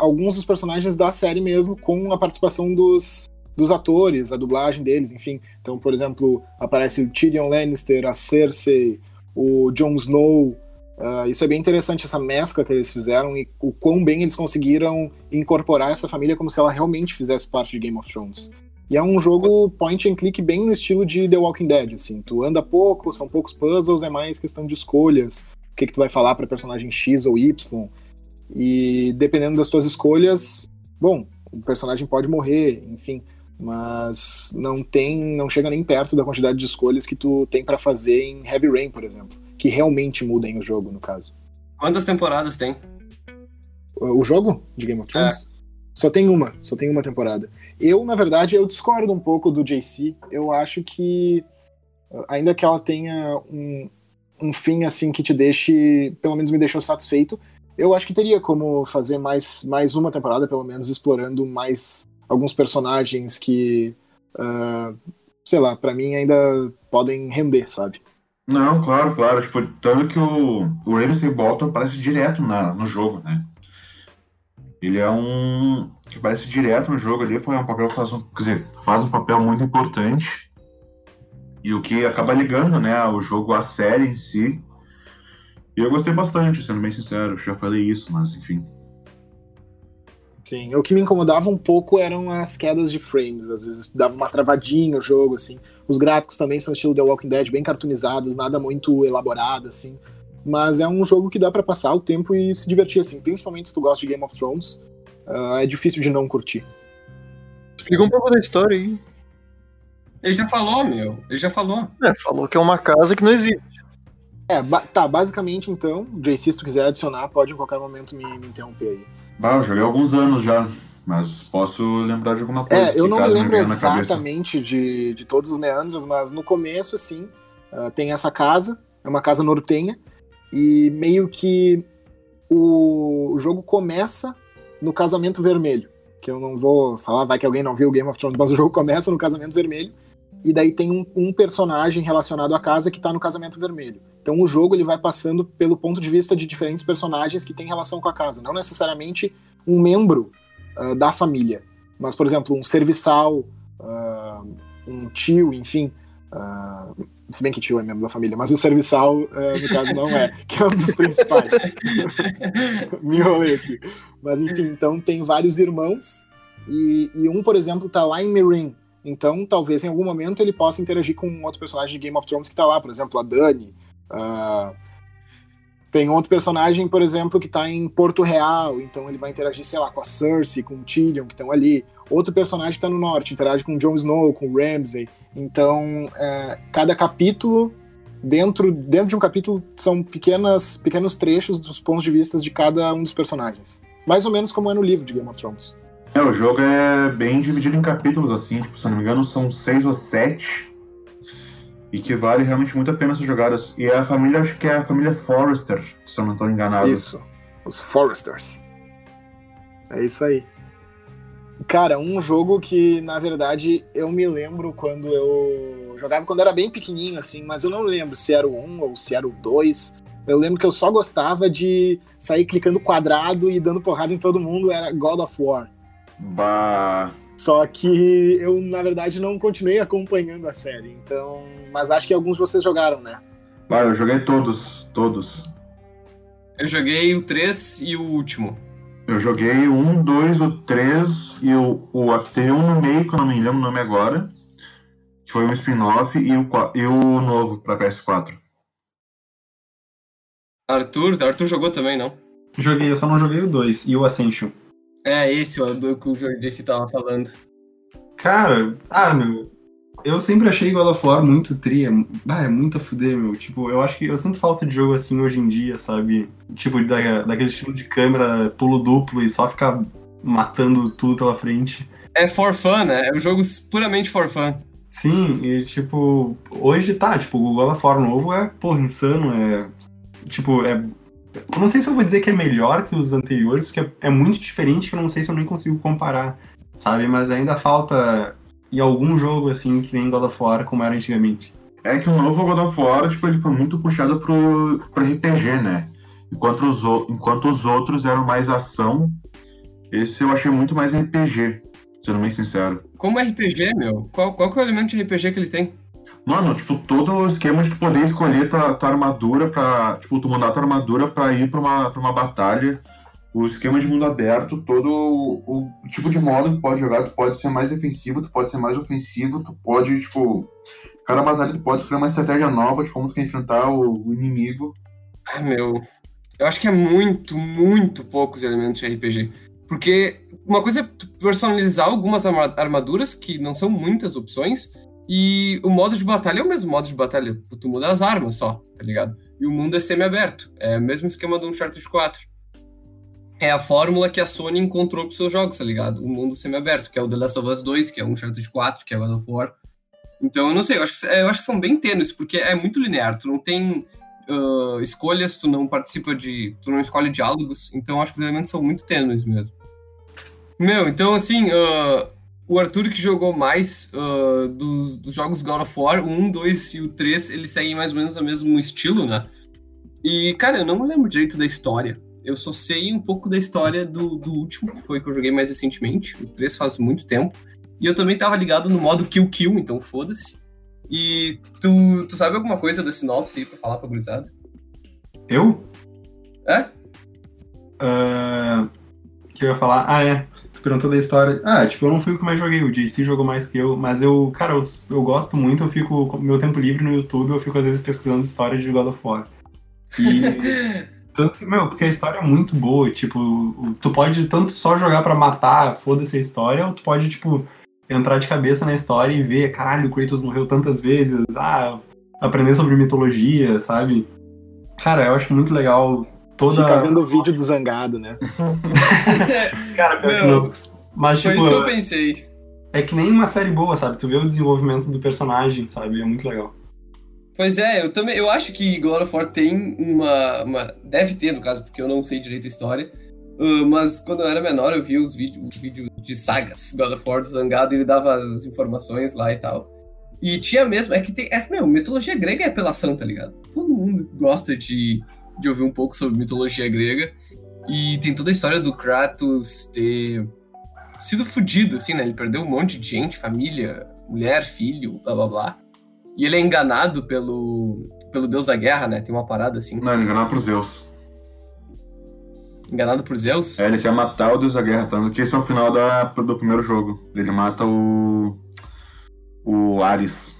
alguns dos personagens da série mesmo, com a participação dos, dos atores, a dublagem deles, enfim. Então, por exemplo, aparece o Tyrion Lannister, a Cersei, o Jon Snow. Uh, isso é bem interessante, essa mescla que eles fizeram e o quão bem eles conseguiram incorporar essa família como se ela realmente fizesse parte de Game of Thrones. E é um jogo point and click bem no estilo de The Walking Dead, assim. Tu anda pouco, são poucos puzzles, é mais questão de escolhas. O que, que tu vai falar para personagem X ou Y. E dependendo das tuas escolhas, bom, o personagem pode morrer, enfim, mas não tem, não chega nem perto da quantidade de escolhas que tu tem para fazer em Heavy Rain, por exemplo, que realmente mudem o jogo, no caso. Quantas temporadas tem? O jogo de Game of Thrones? É. Só tem uma, só tem uma temporada. Eu, na verdade, eu discordo um pouco do JC. Eu acho que, ainda que ela tenha um, um fim assim que te deixe, pelo menos me deixou satisfeito, eu acho que teria como fazer mais, mais uma temporada, pelo menos, explorando mais alguns personagens que, uh, sei lá, para mim ainda podem render, sabe? Não, claro, claro. Tipo, tanto que o, o Ramsey Bolton aparece direto na, no jogo, né? Ele é um. que aparece direto no jogo ali, foi um papel faz um, quer dizer, faz um papel muito importante. E o que acaba ligando, né, o jogo à série em si, e eu gostei bastante, sendo bem sincero, já falei isso, mas enfim. Sim, o que me incomodava um pouco eram as quedas de frames, às vezes dava uma travadinha o jogo, assim. Os gráficos também são estilo The Walking Dead, bem cartoonizados, nada muito elaborado, assim. Mas é um jogo que dá para passar o tempo e se divertir, assim. Principalmente se tu gosta de Game of Thrones, uh, é difícil de não curtir. Explica um pouco da história aí. Ele já falou, meu. Ele já falou. É, falou que é uma casa que não existe. É, ba tá, basicamente então, JC, se tu quiser adicionar, pode em qualquer momento me, me interromper aí. Eu joguei há alguns anos já, mas posso lembrar de alguma coisa. É, eu não me lembro me exatamente de, de todos os meandros, mas no começo, assim, uh, tem essa casa, é uma casa nortenha, e meio que o, o jogo começa no casamento vermelho. Que eu não vou falar, vai que alguém não viu Game of Thrones, mas o jogo começa no casamento vermelho e daí tem um, um, personagem relacionado à casa que tá no casamento vermelho. Então o jogo ele vai passando pelo ponto de vista de diferentes personagens que têm relação com a casa, não necessariamente um membro uh, da família, mas por exemplo um serviçal, uh, um tio, enfim. Uh, se bem que tio é membro da família, mas o serviçal, no caso, não é, *laughs* que é um dos principais. *laughs* Me enrolei aqui. Mas enfim, então tem vários irmãos, e, e um, por exemplo, tá lá em Meereen, então, talvez em algum momento ele possa interagir com outro personagem de Game of Thrones que tá lá, por exemplo, a Dani. Uh, tem outro personagem, por exemplo, que tá em Porto Real, então ele vai interagir, sei lá, com a Cersei, com o Tyrion, que estão ali. Outro personagem que tá no norte, interage com o Jon Snow, com o Ramsay. Então, uh, cada capítulo, dentro, dentro de um capítulo, são pequenas, pequenos trechos dos pontos de vista de cada um dos personagens. Mais ou menos como é no livro de Game of Thrones. É, o jogo é bem dividido em capítulos, assim, tipo, se eu não me engano, são seis ou sete. E que vale realmente muito a pena ser jogadas. E a família, acho que é a família Forrester, se eu não estou enganado. Isso, os Foresters. É isso aí. Cara, um jogo que, na verdade, eu me lembro quando eu jogava quando era bem pequenininho, assim, mas eu não lembro se era o 1 ou se era o 2. Eu lembro que eu só gostava de sair clicando quadrado e dando porrada em todo mundo, era God of War. Bah. Só que eu, na verdade, não continuei acompanhando a série, então. Mas acho que alguns de vocês jogaram, né? Bah, eu joguei todos, todos. Eu joguei o 3 e o último. Eu joguei o 1, 2, o 3 e o, o tem um no meio, que eu não me lembro o nome agora. Que foi um spin-off e o, e o novo pra PS4. Arthur, Arthur jogou também, não? Joguei, eu só não joguei o 2 e o Ascension. É, esse o do que o JC tava falando. Cara, ah, meu. Eu sempre achei God of War muito tria. Ah, é muito a fuder, meu. Tipo, eu acho que eu sinto falta de jogo assim hoje em dia, sabe? Tipo, da, daquele estilo de câmera pulo duplo e só ficar matando tudo pela frente. É for fun, né? É um jogo puramente for fun. Sim, e tipo, hoje tá, tipo, o God of War novo é, porra, insano, é. Tipo, é. Eu não sei se eu vou dizer que é melhor que os anteriores, porque é, é muito diferente que eu não sei se eu nem consigo comparar, sabe? Mas ainda falta em algum jogo assim que nem God of War como era antigamente. É que o novo God of War, tipo, ele foi muito puxado pro, pro RPG, né? Enquanto os, enquanto os outros eram mais ação, esse eu achei muito mais RPG, sendo bem sincero. Como RPG, meu? Qual, qual que é o elemento de RPG que ele tem? Mano, tipo, todo o esquema de poder escolher tua, tua armadura pra. Tipo, tu mudar tua armadura pra ir pra uma, pra uma batalha. O esquema de mundo aberto, todo o, o tipo de modo que tu pode jogar, tu pode ser mais defensivo, tu pode ser mais ofensivo, tu pode, tipo. Cada batalha tu pode escolher uma estratégia nova de como tu quer enfrentar o, o inimigo. Ah, meu. Eu acho que é muito, muito poucos elementos de RPG. Porque uma coisa é personalizar algumas arma- armaduras, que não são muitas opções, e o modo de batalha é o mesmo modo de batalha. Tu muda as armas só, tá ligado? E o mundo é semi-aberto. É o mesmo esquema do Uncharted 4. É a fórmula que a Sony encontrou pros seus jogos, tá ligado? O mundo semi-aberto, que é o The Last of Us 2, que é o Uncharted 4, que é God of War. Então, eu não sei, eu acho, que, eu acho que são bem tênues, porque é muito linear. Tu não tem ah, escolhas, tu não participa de. Tu não escolhe diálogos, então acho que os elementos são muito tênues mesmo. Meu, então assim, ah, o Arthur que jogou mais ah, dos, dos jogos God of War, o 1, 2 e o 3, eles seguem mais ou menos o mesmo estilo, né? E, cara, eu não me lembro direito da história. Eu só sei um pouco da história do, do último, que foi que eu joguei mais recentemente. O 3 faz muito tempo. E eu também tava ligado no modo Kill Kill, então foda-se. E tu, tu sabe alguma coisa da sinopse aí pra falar pra gurizada? Eu? É? Ah, que eu ia falar? Ah, é. Tu perguntou da história. Ah, tipo, eu não fui o que mais joguei. O JC jogou mais que eu. Mas eu, cara, eu, eu gosto muito. Eu fico. Meu tempo livre no YouTube, eu fico às vezes pesquisando história de God of War. E. *laughs* tanto que, meu, porque a história é muito boa. Tipo, tu pode tanto só jogar pra matar, foda-se a história, ou tu pode, tipo, entrar de cabeça na história e ver, caralho, o Kratos morreu tantas vezes. Ah, aprender sobre mitologia, sabe? Cara, eu acho muito legal toda. Fica vendo o vídeo do Zangado, né? *laughs* Cara, pior que Meu, não. Mas, Foi tipo, isso que eu pensei. é que nem uma série boa, sabe? Tu vê o desenvolvimento do personagem, sabe? É muito legal. Pois é, eu também. Eu acho que God of War tem uma, uma- Deve ter, no caso, porque eu não sei direito a história. Uh, mas quando eu era menor, eu via os vídeos os vídeos de sagas God of War do Zangado ele dava as informações lá e tal. E tinha mesmo. É que tem. É, meu, mitologia grega é apelação, tá ligado? Todo mundo gosta de, de ouvir um pouco sobre mitologia grega. E tem toda a história do Kratos ter sido fudido, assim, né? Ele perdeu um monte de gente, família, mulher, filho, blá blá blá. E ele é enganado pelo, pelo deus da guerra, né? Tem uma parada assim. Não, ele enganar pro Zeus. Enganado por Zeus. É, ele quer matar o Deus da Guerra, tanto que esse é o final da, do primeiro jogo. Ele mata o. o Ares.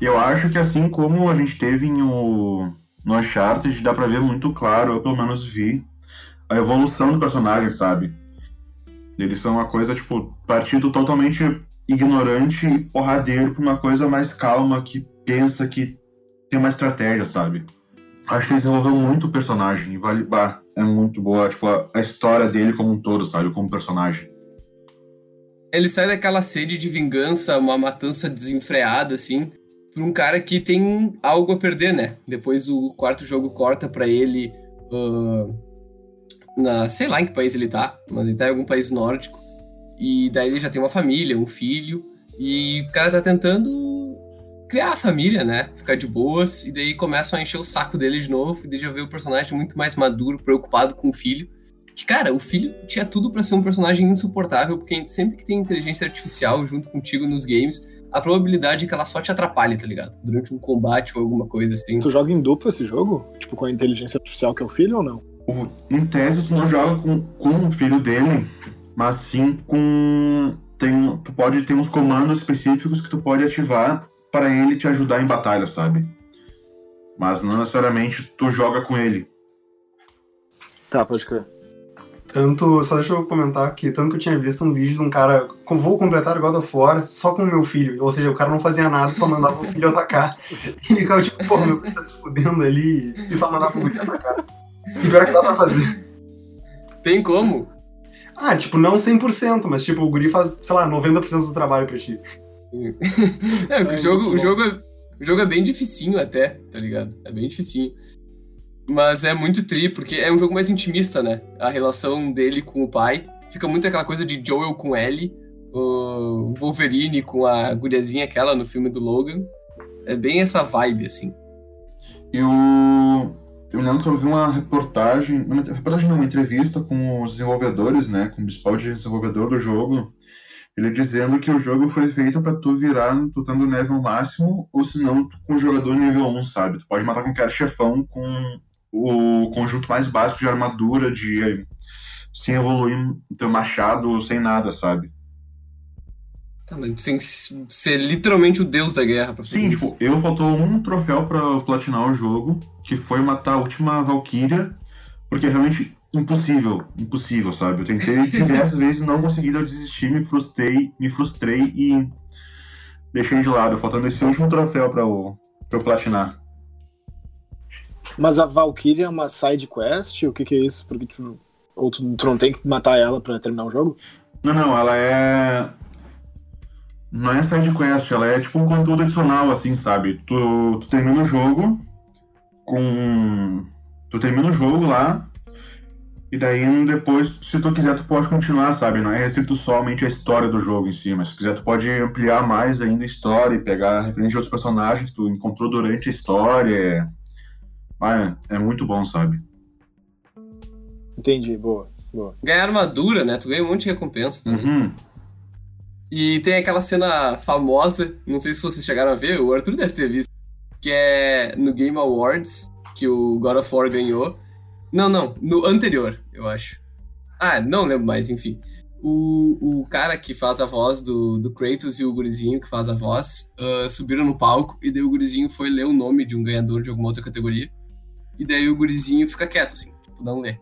E eu acho que assim como a gente teve em o, no Uncharted, dá pra ver muito claro, eu pelo menos vi, a evolução do personagem, sabe? Eles são uma coisa, tipo, partido totalmente ignorante e porradeiro pra uma coisa mais calma, que pensa que tem uma estratégia, sabe? Acho que eles desenvolveram muito o personagem e vale. Bah, é muito boa, tipo, a, a história dele como um todo, sabe? Como personagem. ele sai daquela sede de vingança, uma matança desenfreada, assim, por um cara que tem algo a perder, né? Depois o quarto jogo corta para ele. Uh, na, sei lá em que país ele tá, mas ele tá em algum país nórdico. E daí ele já tem uma família, um filho. E o cara tá tentando criar a família, né? Ficar de boas. E daí começam a encher o saco dele de novo. E daí já vê o personagem muito mais maduro, preocupado com o filho. Que, cara, o filho tinha tudo para ser um personagem insuportável, porque sempre que tem inteligência artificial junto contigo nos games, a probabilidade é que ela só te atrapalhe, tá ligado? Durante um combate ou alguma coisa assim. Tu joga em dupla esse jogo? Tipo, com a inteligência artificial que é o filho ou não? O- Em tese, tu não joga com, com o filho dele, mas sim com. Tem, tu pode ter uns comandos específicos que tu pode ativar para ele te ajudar em batalha, sabe? Mas não necessariamente tu joga com ele. Tá, pode crer. Tanto, só deixa eu comentar que tanto que eu tinha visto um vídeo de um cara, vou completar God of War só com o meu filho. Ou seja, o cara não fazia nada, só mandava o filho atacar. *laughs* E ficava tipo, pô, meu filho tá se fudendo ali e só mandava o filho atacar. E pior que dá pra fazer. Tem como? Ah, tipo, não 100%, mas tipo, o guri faz, sei lá, 90% do trabalho pra ti. É, *laughs* porque É, o jogo, muito o jogo, é, o jogo é bem dificinho até, tá ligado? É bem dificinho. Mas é muito tri, porque é um jogo mais intimista, né? A relação dele com o pai. Fica muito aquela coisa de Joel com Ellie, o Wolverine com a guriazinha aquela no filme do Logan. É bem essa vibe, assim. Eu, eu lembro que eu vi uma reportagem, uma reportagem não, uma entrevista com os desenvolvedores, né, com o principal desenvolvedor do jogo, ele dizendo que o jogo foi feito pra tu virar, tu tendo nível máximo, ou se não, com o jogador nível 1, sabe? Tu pode matar qualquer chefão com o conjunto mais básico de armadura, de sem evoluir teu machado, sem nada, sabe? Tá, mas tu tem que ser literalmente o deus da guerra pra Sim, tipo, eu faltou um troféu pra platinar o jogo, que foi matar a última Valkyria, porque é realmente impossível, impossível, sabe? Eu tentei *laughs* diversas vezes, não consegui, eu desisti, me frustrei, me frustrei e deixei de lado, faltando esse último troféu pra eu, pra eu platinar. Mas a Valkyria é uma side quest? O que, que é isso? Porque tu, ou tu, tu não tem que matar ela pra terminar o jogo? Não, não, ela é. Não é side quest, ela é tipo um conteúdo adicional, assim, sabe? Tu, tu termina o jogo com. Tu termina o jogo lá, e daí depois, se tu quiser, tu pode continuar, sabe? Não é restrito somente a história do jogo em si, mas se quiser, tu pode ampliar mais ainda a história e pegar de outros personagens que tu encontrou durante a história. Ah, é, é muito bom, sabe? Entendi, boa, boa. Ganhar armadura, né? Tu ganha um monte de recompensa. Uhum. E tem aquela cena famosa, não sei se vocês chegaram a ver, o Arthur deve ter visto, que é no Game Awards, que o God of War ganhou. Não, não, no anterior, eu acho. Ah, não lembro mais, enfim. O, o cara que faz a voz do, do Kratos e o gurizinho que faz a voz ah, subiram no palco e daí o gurizinho foi ler o nome de um ganhador de alguma outra categoria. E daí o gurizinho fica quieto, assim, tipo, não lê.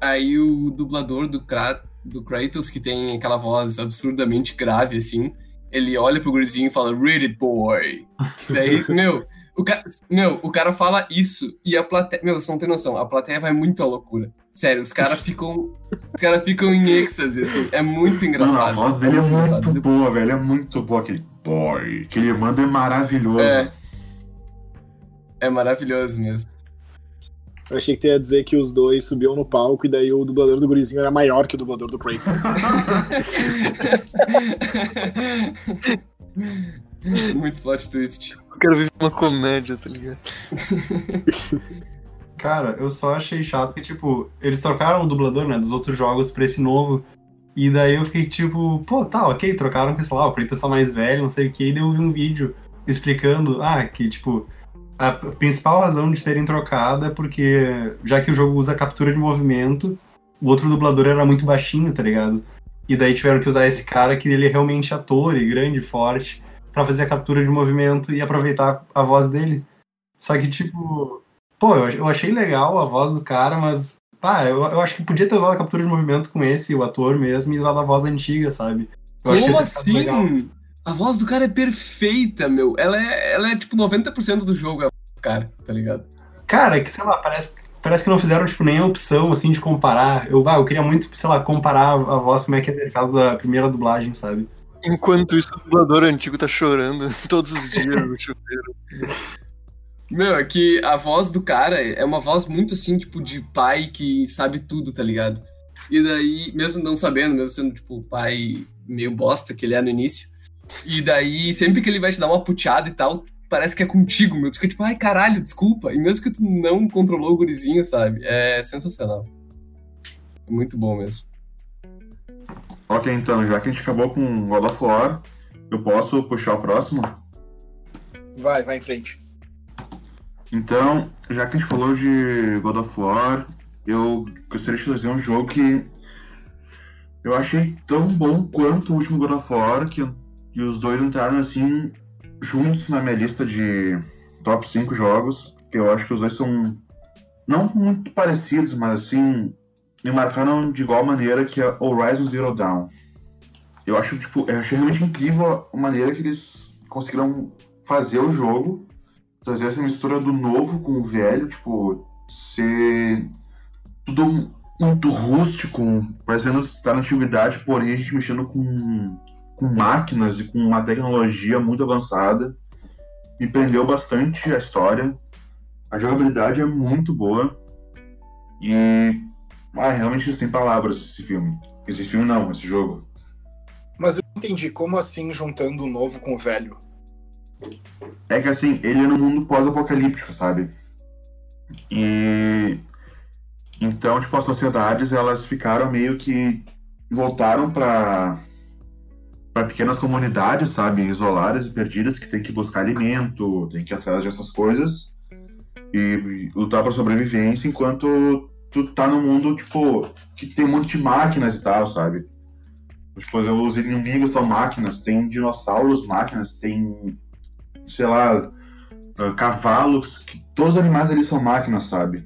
Aí o dublador do, Kra do Kratos, que tem aquela voz absurdamente grave, assim, ele olha pro gurizinho e fala, Read it, boy. *laughs* Daí, meu, o cara, meu, o cara fala isso e a plateia. Meu, você não tem noção, a plateia vai muito à loucura. Sério, os caras ficam. Os caras ficam em êxtase. assim, É muito engraçado. Mano, a voz dele é engraçado. muito boa, velho. É muito boa aquele boy. Que ele manda é maravilhoso. É. É maravilhoso mesmo. Eu achei que tu ia dizer que os dois subiam no palco e daí o dublador do gurizinho era maior que o dublador do Kratos. *laughs* muito plot twist. Eu quero viver uma comédia, tá ligado? *laughs* Cara, eu só achei chato que, tipo, eles trocaram o dublador, né, dos outros jogos pra esse novo. E daí eu fiquei tipo, pô, tá, ok, trocaram sei lá, o Kratos tá mais velho, não sei o que. E daí eu vi um vídeo explicando, ah, que, tipo, a principal razão de terem trocado é porque, já que o jogo usa captura de movimento, o outro dublador era muito baixinho, tá ligado? E daí tiveram que usar esse cara que ele é realmente ator e grande, forte, pra fazer a captura de movimento e aproveitar a voz dele. Só que, tipo, Pô, eu, achei legal a voz do cara, mas. Pá, eu, eu acho que podia ter usado a captura de movimento com esse, o ator mesmo, e usado a voz antiga, sabe? Eu Como assim? A voz do cara é perfeita, meu. Ela é, ela é tipo 90% do jogo, a voz do cara, tá ligado? Cara, que sei lá, parece, parece que não fizeram, tipo, nem a opção, assim, de comparar. Eu, ah, eu queria muito, sei lá, comparar a voz como é que é aquela da primeira dublagem, sabe? Enquanto isso, o dublador antigo tá chorando *laughs* todos os dias no chuveiro. Meu, é que a voz do cara é uma voz muito assim, tipo, de pai que sabe tudo, tá ligado? E daí, mesmo não sabendo, mesmo sendo, tipo, o pai meio bosta que ele é no início. E daí, sempre que ele vai te dar uma puteada e tal, parece que é contigo, meu. Tu fica tipo, ai caralho, desculpa. E mesmo que tu não controlou o gurizinho, sabe? É sensacional. É muito bom mesmo. Ok, então, já que a gente acabou com God of War, eu posso puxar o próximo? Vai, vai em frente. Então, já que a gente falou de God of War, eu gostaria de trazer um jogo que eu achei tão bom quanto o último God of War, que, que os dois entraram assim juntos na minha lista de top 5 jogos, que eu acho que os dois são não muito parecidos, mas assim, me marcaram de igual maneira que é Horizon Zero Dawn. Eu acho, tipo, eu achei realmente incrível a maneira que eles conseguiram fazer o jogo, trazer essa mistura do novo com o velho, tipo, ser tudo muito rústico, parecendo estar na antiguidade, porém a gente mexendo com, com máquinas e com uma tecnologia muito avançada. Me prendeu bastante a história. A jogabilidade é muito boa. E ah, realmente sem palavras esse filme. Esse filme não, esse jogo. Mas eu não entendi, como assim juntando o novo com o velho? É que assim, ele é no mundo pós-apocalíptico, sabe? E então, tipo, as sociedades elas ficaram meio que voltaram para para pequenas comunidades, sabe, isoladas e perdidas que tem que buscar alimento, tem que ir atrás dessas coisas e lutar para sobrevivência enquanto tu tá num mundo tipo que tem um monte de máquinas e tal, sabe? Tipo, os inimigos são máquinas, tem dinossauros máquinas, tem sei lá, cavalos, que todos os animais ali são máquinas, sabe?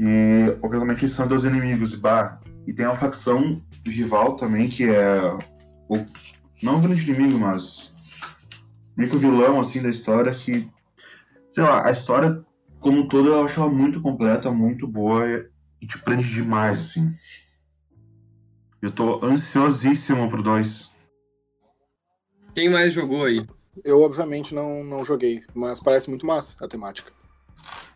E, obviamente, são dois inimigos. Bah, e tem uma facção rival também, que é. O, não o grande inimigo, mas. meio que o vilão, assim, da história, que. Sei lá, a história como um todo eu acho ela muito completa, muito boa e te prende demais, assim. Eu tô ansiosíssimo pro 2. Quem mais jogou aí? Eu, obviamente, não, não joguei, mas parece muito massa a temática.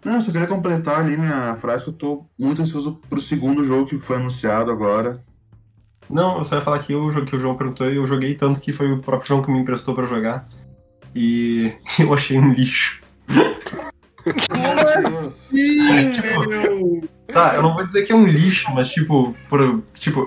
Não, eu só queria completar ali minha frase que eu tô muito ansioso pro segundo jogo que foi anunciado agora. Não, eu só ia falar que, eu, que o João perguntou e eu joguei tanto que foi o próprio João que me emprestou pra jogar. E *laughs* eu achei um lixo. Como assim, tipo, Tá, eu não vou dizer que é um lixo, mas tipo, por, tipo,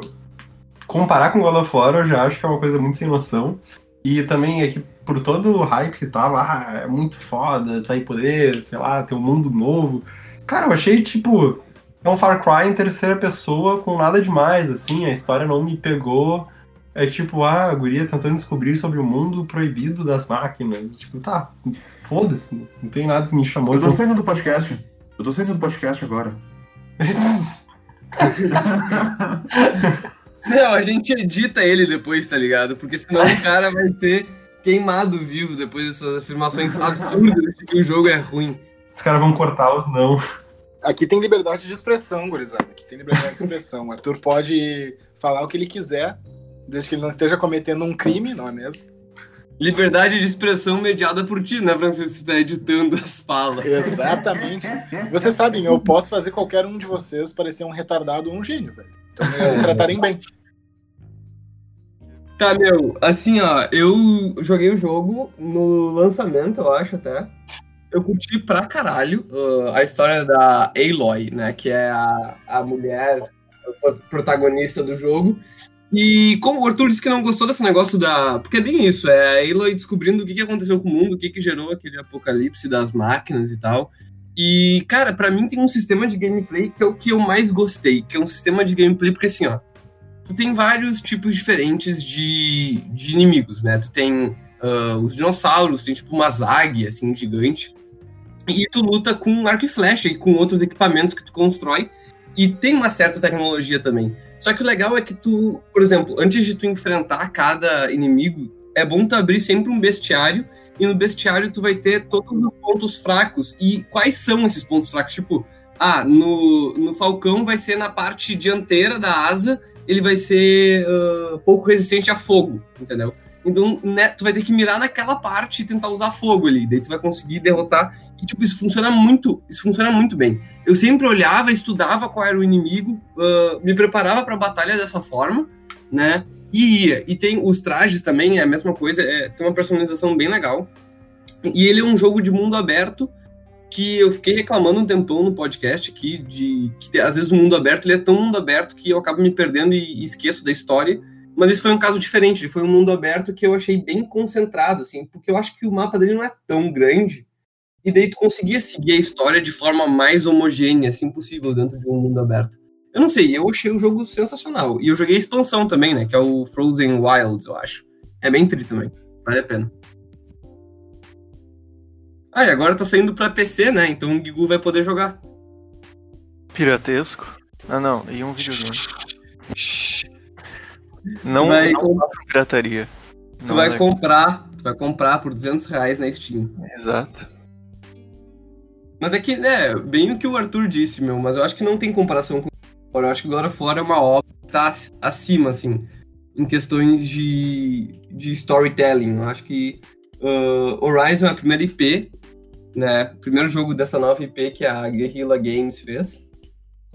comparar com God of War eu já acho que é uma coisa muito sem noção. E também é que por todo o hype que tava, ah, é muito foda, tu vai poder, sei lá, ter um mundo novo. Cara, eu achei, tipo, é um Far Cry em terceira pessoa com nada demais, assim, a história não me pegou. É tipo, ah, a guria tentando descobrir sobre o mundo proibido das máquinas. Tipo, tá, foda-se, não tem nada que me chamou. Eu tô saindo do podcast. Eu tô saindo do podcast agora. *laughs* Não, a gente edita ele depois, tá ligado? Porque senão o cara vai ser queimado vivo depois dessas afirmações absurdas de que o jogo é ruim. Os caras vão cortar os não. Aqui tem liberdade de expressão, gurizada. Aqui tem liberdade de expressão. O Arthur pode falar o que ele quiser, desde que ele não esteja cometendo um crime, não é mesmo? Liberdade de expressão mediada por ti, né, Francisco? Você tá editando as falas. Exatamente. Vocês sabem, eu posso fazer qualquer um de vocês parecer um retardado ou um gênio, velho. Então me tratarem bem. Tá, meu, assim, ó, eu joguei o jogo no lançamento, eu acho até. Eu curti pra caralho uh, a história da Aloy, né? Que é a, a mulher protagonista do jogo. E como o Arthur disse que não gostou desse negócio da. Porque é bem isso, é a Aloy descobrindo o que, que aconteceu com o mundo, o que, que gerou aquele apocalipse das máquinas e tal. E, cara, para mim tem um sistema de gameplay que é o que eu mais gostei, que é um sistema de gameplay, porque assim, ó, tu tem vários tipos diferentes de, de inimigos, né? Tu tem uh, os dinossauros, tem tipo uma águia, assim, gigante. E tu luta com arco e flecha e com outros equipamentos que tu constrói. E tem uma certa tecnologia também. Só que o legal é que tu, por exemplo, antes de tu enfrentar cada inimigo, é bom tu abrir sempre um bestiário, e no bestiário tu vai ter todos os pontos fracos. E quais são esses pontos fracos? Tipo, ah, no, no Falcão vai ser na parte dianteira da asa, ele vai ser uh, pouco resistente a fogo, entendeu? Então, né, tu vai ter que mirar naquela parte e tentar usar fogo ali. Daí tu vai conseguir derrotar. E, tipo, isso funciona muito. Isso funciona muito bem. Eu sempre olhava, estudava qual era o inimigo, uh, me preparava para a batalha dessa forma, né? E ia. E tem os trajes também, é a mesma coisa, é, tem uma personalização bem legal. E ele é um jogo de mundo aberto que eu fiquei reclamando um tempão no podcast aqui, de que às vezes o mundo aberto ele é tão mundo aberto que eu acabo me perdendo e, e esqueço da história. Mas esse foi um caso diferente, ele foi um mundo aberto que eu achei bem concentrado, assim, porque eu acho que o mapa dele não é tão grande, e daí tu conseguia seguir a história de forma mais homogênea, assim, possível dentro de um mundo aberto. Eu não sei, eu achei o jogo sensacional. E eu joguei a expansão também, né, que é o Frozen Wilds, eu acho. É bem tri também, vale a pena. Ah, e agora tá saindo pra PC, né? Então o Gigu vai poder jogar. Piratesco? Ah, não, e um videogame. *laughs* Não, vai não façam pirataria. Tu Não vai é- comprar, tu vai comprar por 200 reais na Steam. Exato. Mas é que, né, bem o que o Arthur disse, meu, mas eu acho que não tem comparação com God. Eu acho que God of War é uma obra que tá ac- acima, assim, em questões de, de storytelling. Eu acho que uh, Horizon é a primeira IP, né, o primeiro jogo dessa nova IP que a Guerrilla Games fez.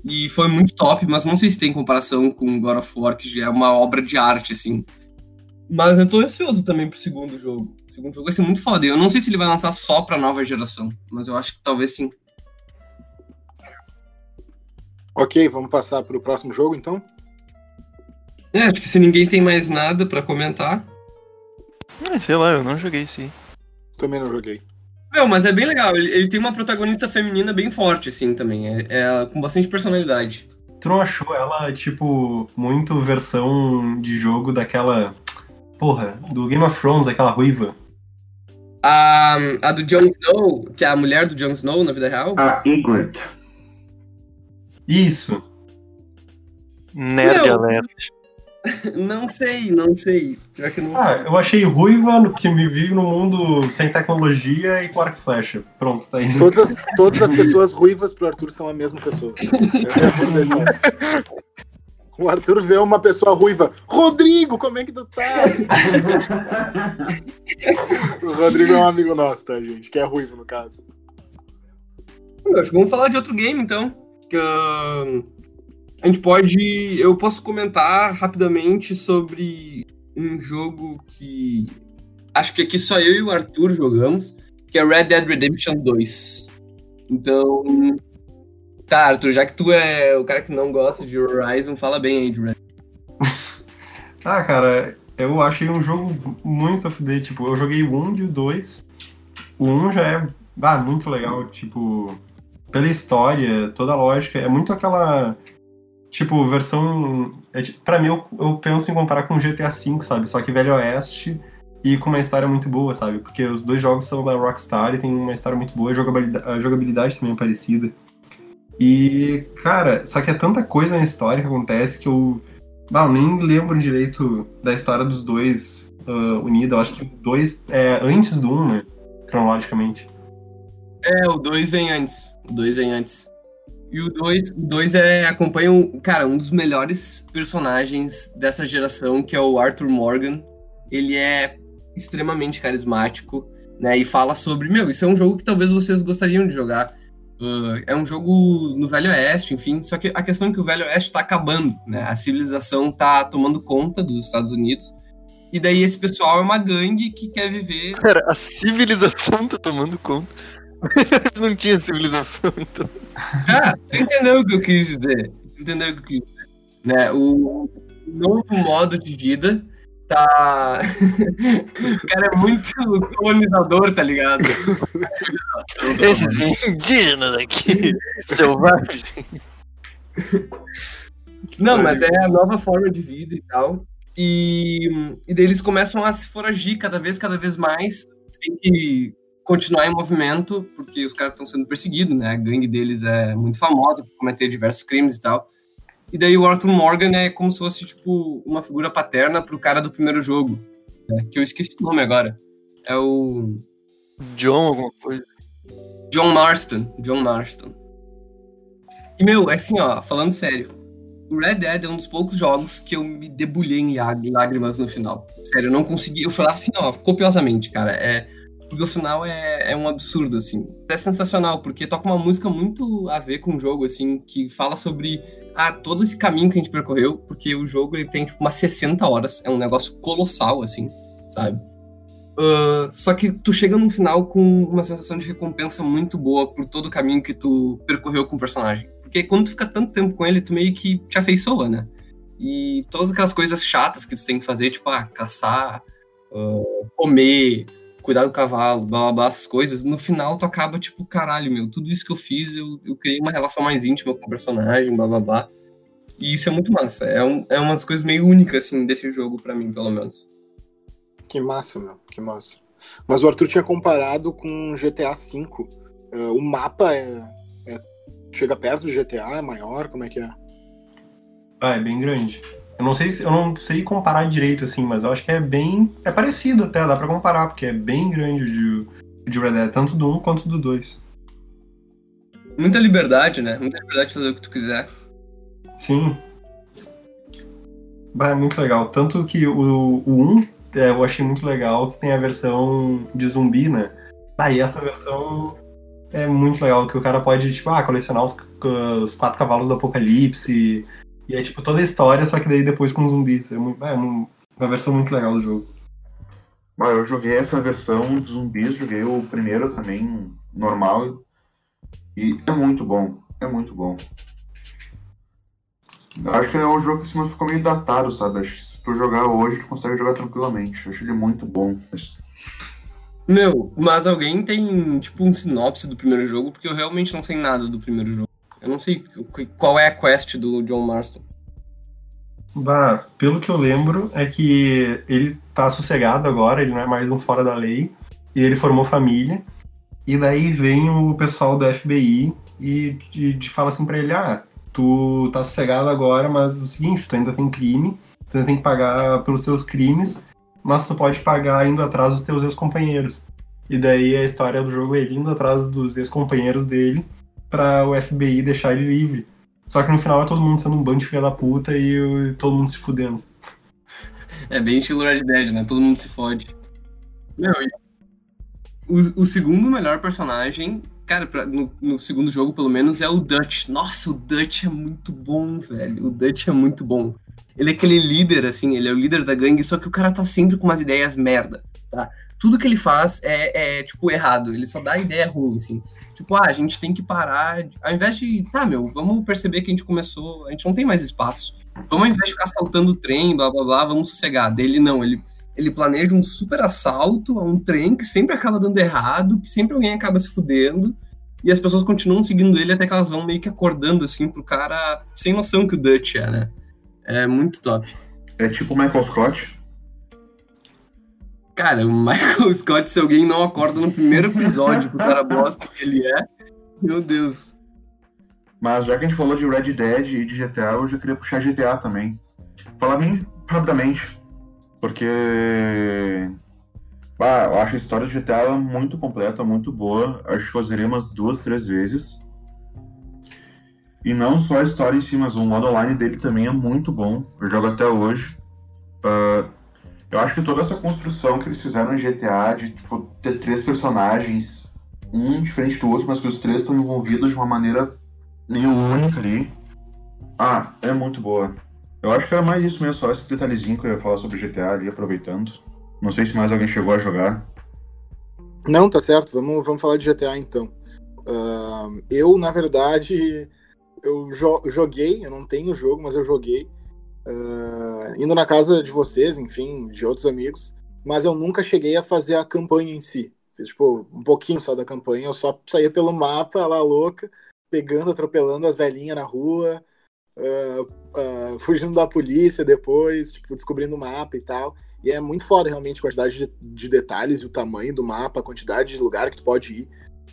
E foi muito top, mas não sei se tem comparação com God of War, que já é uma obra de arte, assim. Mas eu tô ansioso também pro segundo jogo. O segundo jogo vai ser muito foda. Eu não sei se ele vai lançar só pra nova geração, mas eu acho que talvez sim. Ok, vamos passar para o próximo jogo então? É, acho que se ninguém tem mais nada pra comentar. Ah, sei lá, eu não joguei aí. Também não joguei. Meu, mas é bem legal. Ele, ele tem uma protagonista feminina bem forte, assim, também. É, é com bastante personalidade. Tu não achou ela, tipo, muito versão de jogo daquela. Porra, do Game of Thrones, aquela ruiva? A, a do Jon Snow, que é a mulher do Jon Snow na vida real. A Ygritte. Isso. Nerd Meu. alert. *laughs* Não sei, não sei. Pior que eu não Ah, sei. eu achei ruiva no que me vive no mundo sem tecnologia e com arco e flecha. Pronto, tá indo. Todas, as- todas as pessoas ruivas pro Arthur são a mesma pessoa. *laughs* *laughs* O Arthur vê uma pessoa ruiva. Rodrigo, como é que tu tá? o Rodrigo é um amigo nosso, tá, gente? Que é ruivo, no caso. Eu acho que vamos falar de outro game, então. Que, ah, a gente pode. Eu posso comentar rapidamente sobre um jogo que. Acho que aqui só eu e o Arthur jogamos, que é Red Dead Redemption 2. Então. Tá, Arthur, já que tu é o cara que não gosta de Horizon, fala bem aí de Red *laughs* Ah, cara, eu achei um jogo muito FD. Tipo, eu joguei o 1 e o 2. O 1 já é ah, muito legal, tipo, pela história, toda a lógica. É muito aquela. Tipo, versão. É, tipo, pra mim, eu, eu penso em comparar com GTA V, sabe? Só que Velho Oeste e com uma história muito boa, sabe? Porque os dois jogos são da Rockstar e tem uma história muito boa, a jogabilidade, a jogabilidade também é parecida. E, cara, só que é tanta coisa na história que acontece que eu. Ah, eu nem lembro direito da história dos dois ah, unidos. Eu acho que dois é antes do um, né? Cronologicamente. É, o 2 vem antes. O 2 vem antes. E o 2 o dois é, acompanha, um, cara, um dos melhores personagens dessa geração, que é o Arthur Morgan. Ele é extremamente carismático, né? E fala sobre, meu, isso é um jogo que talvez vocês gostariam de jogar. Uh, é um jogo no Velho Oeste, enfim. Só que a questão é que o Velho Oeste tá acabando, né? A civilização tá tomando conta dos Estados Unidos. E daí esse pessoal é uma gangue que quer viver Cara, a civilização tá tomando conta. *laughs* não tinha civilização, então. Tá, tu entendeu o que eu quis dizer. Tu entendeu o que eu quis dizer. Né? O novo modo de vida tá. *laughs* o cara é muito colonizador, tá ligado? *laughs* Esses indígenas aqui, selvagens. Não, mas é a nova forma de vida e tal. E, e daí eles começam a se foragir cada vez, cada vez mais. Tem que continuar em movimento, porque os caras estão sendo perseguidos, né? A gangue deles é muito famosa por cometer diversos crimes e tal. E daí o Arthur Morgan é como se fosse, tipo, uma figura paterna pro cara do primeiro jogo. né, que eu esqueci o nome agora. É o. John, alguma coisa. John Marston. John Marston. E, meu, é assim, ó, falando sério. O Red Dead é um dos poucos jogos que eu me debulhei em lágrimas no final. Sério, eu não consegui. Eu chorava assim, ó, copiosamente, cara. É, porque o final é, é um absurdo, assim. É sensacional, porque toca uma música muito a ver com o jogo, assim, que fala sobre ah, todo esse caminho que a gente percorreu, porque o jogo ele tem, tipo, umas 60 horas. É um negócio colossal, assim, sabe? Uh, só que tu chega no final com uma sensação de recompensa muito boa por todo o caminho que tu percorreu com o personagem. Porque quando tu fica tanto tempo com ele, tu meio que te afeiçoa, né? E todas aquelas coisas chatas que tu tem que fazer, tipo, ah, caçar, uh, comer, cuidar do cavalo, blá blá blá, essas coisas, no final tu acaba, tipo, caralho, meu, tudo isso que eu fiz, eu, eu criei uma relação mais íntima com o personagem, blá blá blá. E isso é muito massa. É, um, é uma das coisas meio únicas, assim, desse jogo, para mim, pelo menos. Que massa, meu, que massa. Mas o Arthur tinha comparado com GTA V. Uh, o mapa é, é, chega perto do GTA, é maior, como é que é? Ah, é bem grande. Eu não sei se eu não sei comparar direito assim, mas eu acho que é bem é parecido até, dá para comparar, porque é bem grande o de, de Red Dead, tanto do 1 quanto do 2. Muita liberdade, né? Muita liberdade de fazer o que tu quiser. Sim. Bah, é muito legal. Tanto que o, o 1 é, eu achei muito legal que tem a versão de zumbi, né? Aí ah, essa versão é muito legal, que o cara pode, tipo, ah, colecionar os, os quatro cavalos do apocalipse. E é tipo toda a história, só que daí depois com zumbis. É, muito, é uma versão muito legal do jogo. Eu joguei essa versão de zumbis, joguei o primeiro também, normal. E é muito bom. É muito bom. Acho que é um jogo que assim, ficou meio datado, sabe? Acho que se tu jogar hoje, tu consegue jogar tranquilamente. Acho ele muito bom. Meu, mas alguém tem, tipo, um sinopse do primeiro jogo? Porque eu realmente não sei nada do primeiro jogo. Eu não sei qual é a quest do John Marston. Bah, pelo que eu lembro, é que ele tá sossegado agora, ele não é mais um fora da lei, e ele formou família. E daí vem o pessoal do FBI e, e, e fala assim pra ele: ah, tu tá sossegado agora, mas é o seguinte, tu ainda tem crime, tu ainda tem que pagar pelos teus crimes, mas tu pode pagar indo atrás dos teus ex-companheiros. E daí a história do jogo é ele indo atrás dos ex-companheiros dele para o FBI deixar ele livre. Só que no final é todo mundo sendo um bando de filha da puta e, e todo mundo se fudendo. É bem estilo Red Dead, né? Todo mundo se fode. Meu, o, o segundo melhor personagem Cara, pra, no, no, segundo jogo, pelo menos, é o Dutch. Nossa, o Dutch é muito bom, velho. O Dutch é muito bom. Ele é aquele líder, assim, ele é o líder da gangue, só que o cara tá sempre com umas ideias merda, tá? Tudo que ele faz é, é tipo, errado. Ele só dá ideia ruim, assim. Tipo, ah, a gente tem que parar. Ao invés de. Tá, meu, vamos perceber que a gente começou. A gente não tem mais espaço. Vamos, ao invés de ficar saltando o trem, blá blá blá, vamos sossegar. Dele não, ele ele planeja um super assalto a um trem que sempre acaba dando errado, que sempre alguém acaba se fudendo, e as pessoas continuam seguindo ele até que elas vão meio que acordando, assim, pro cara sem noção que o Dutch é, né? É muito top. É tipo o Michael Scott? Cara, o Michael *laughs* Scott, se alguém não acorda no primeiro episódio pro cara bosta que ele é, meu Deus. Mas já que a gente falou de Red Dead e de GTA, eu já queria puxar GTA também. Falar bem rapidamente. Porque. Bah, eu acho a história de GTA muito completa, muito boa. Acho que eu zerei umas duas, três vezes. E não só a história em si, mas o modo online dele também é muito bom. Eu jogo até hoje. Uh, eu acho que toda essa construção que eles fizeram em GTA, de tipo, ter três personagens, um diferente do outro, mas que os três estão envolvidos de uma maneira meio única ali. Ah, é muito boa. Eu acho que era mais isso mesmo, só esse detalhezinho que eu ia falar sobre GTA ali, aproveitando. Não sei se mais alguém chegou a jogar. Não, tá certo. Vamos, vamos falar de GTA então. Uh, eu, na verdade, eu jo joguei, eu não tenho o jogo, mas eu joguei. Uh, indo na casa de vocês, enfim, de outros amigos. Mas eu nunca cheguei a fazer a campanha em si. Fiz, tipo, um pouquinho só da campanha. Eu só saía pelo mapa, lá louca, pegando, atropelando as velhinhas na rua, uh, uh, fugindo da polícia depois, tipo, descobrindo o mapa e tal. E é muito foda realmente a quantidade de, de, detalhes e o tamanho do mapa, a quantidade de lugar que tu pode ir.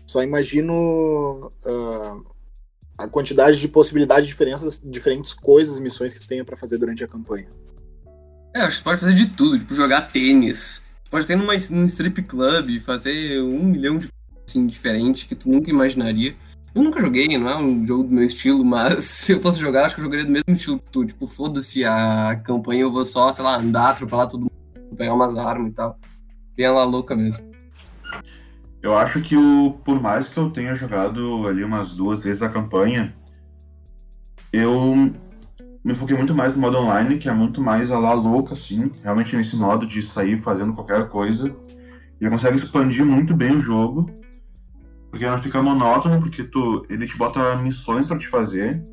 Só imagino uh, a quantidade de possibilidades, diferenças, diferentes coisas, missões que tu tenha para fazer durante a campanha. É, acho que pode fazer de tudo, tipo, jogar tênis. Pode ter numa, num strip club, fazer um milhão de assim, diferente que tu nunca imaginaria. Eu nunca joguei, não é um jogo do meu estilo, *laughs* mas se eu fosse jogar, acho que eu jogaria do mesmo estilo que tu. Tipo, foda-se a campanha, eu vou só, sei lá, andar, atropelar todo mundo, pegar umas armas e tal. Bem ela louca mesmo. Eu acho que o, por mais que eu tenha jogado ali umas duas vezes a campanha, eu me foquei muito mais no modo online, que é muito mais a lá louca, assim, realmente nesse modo de sair fazendo qualquer coisa. E consegue expandir muito bem o jogo, porque não fica monótono, porque tu, ele te bota missões para te fazer,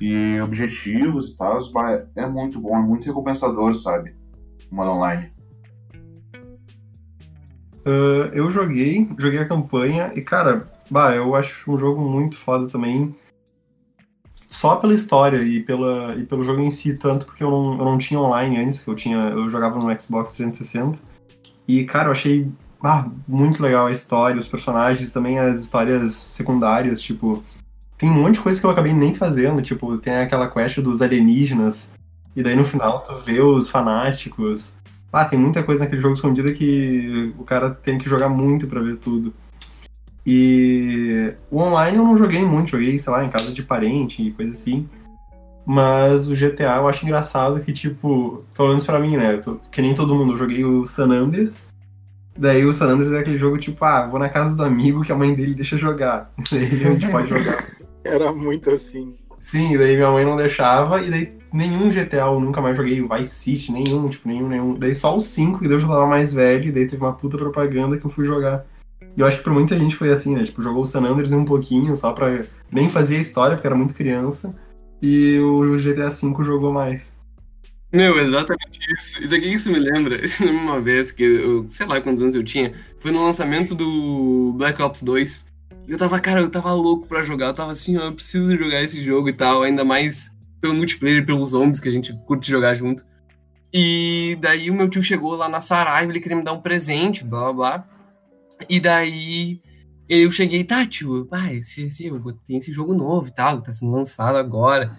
e objetivos e tal. É muito bom, é muito recompensador, sabe? O modo online. Uh, eu joguei, joguei a campanha e, cara, bah, eu acho um jogo muito foda também. Só pela história e, pela, e pelo jogo em si, tanto porque eu não, eu não tinha online antes, eu, tinha, eu jogava no Xbox 360. E, cara, eu achei bah, muito legal a história, os personagens, também as histórias secundárias, tipo. Tem um monte de coisa que eu acabei nem fazendo, tipo, tem aquela quest dos alienígenas, e daí no final tu vê os fanáticos, ah, tem muita coisa naquele jogo escondida que o cara tem que jogar muito para ver tudo. E o online eu não joguei muito, joguei, sei lá, em casa de parente e coisa assim. Mas o GTA eu acho engraçado que, tipo, pelo menos pra mim, né? Tô, que nem todo mundo, eu joguei o San Andreas. Daí o San Andreas é aquele jogo, tipo, ah, vou na casa do amigo que a mãe dele deixa jogar. *laughs* Daí a gente pode jogar. Era muito assim. Sim, daí minha mãe não deixava, e daí nenhum GTA eu nunca mais joguei, Vice City, nenhum, tipo, nenhum, nenhum. Daí só o 5, que Deus já tava mais velho, e daí teve uma puta propaganda que eu fui jogar. E eu acho que pra muita gente foi assim, né? Tipo, jogou o San Andreas um pouquinho, só pra nem fazer a história, porque era muito criança, e o GTA V jogou mais. Meu, exatamente isso. Isso aqui isso me lembra. *laughs* Isso uma vez que eu, sei lá quantos anos eu tinha, foi no lançamento do Black Ops 2. Eu tava, cara, eu tava louco pra jogar. Eu tava assim, ó, eu preciso jogar esse jogo e tal. Ainda mais pelo multiplayer, pelos zombies que a gente curte jogar junto. E daí o meu tio chegou lá na Saraiva, ele queria me dar um presente, blá blá blá. E daí eu cheguei, tá, tio, pai, esse, esse, tem esse jogo novo e tal, tá sendo lançado agora.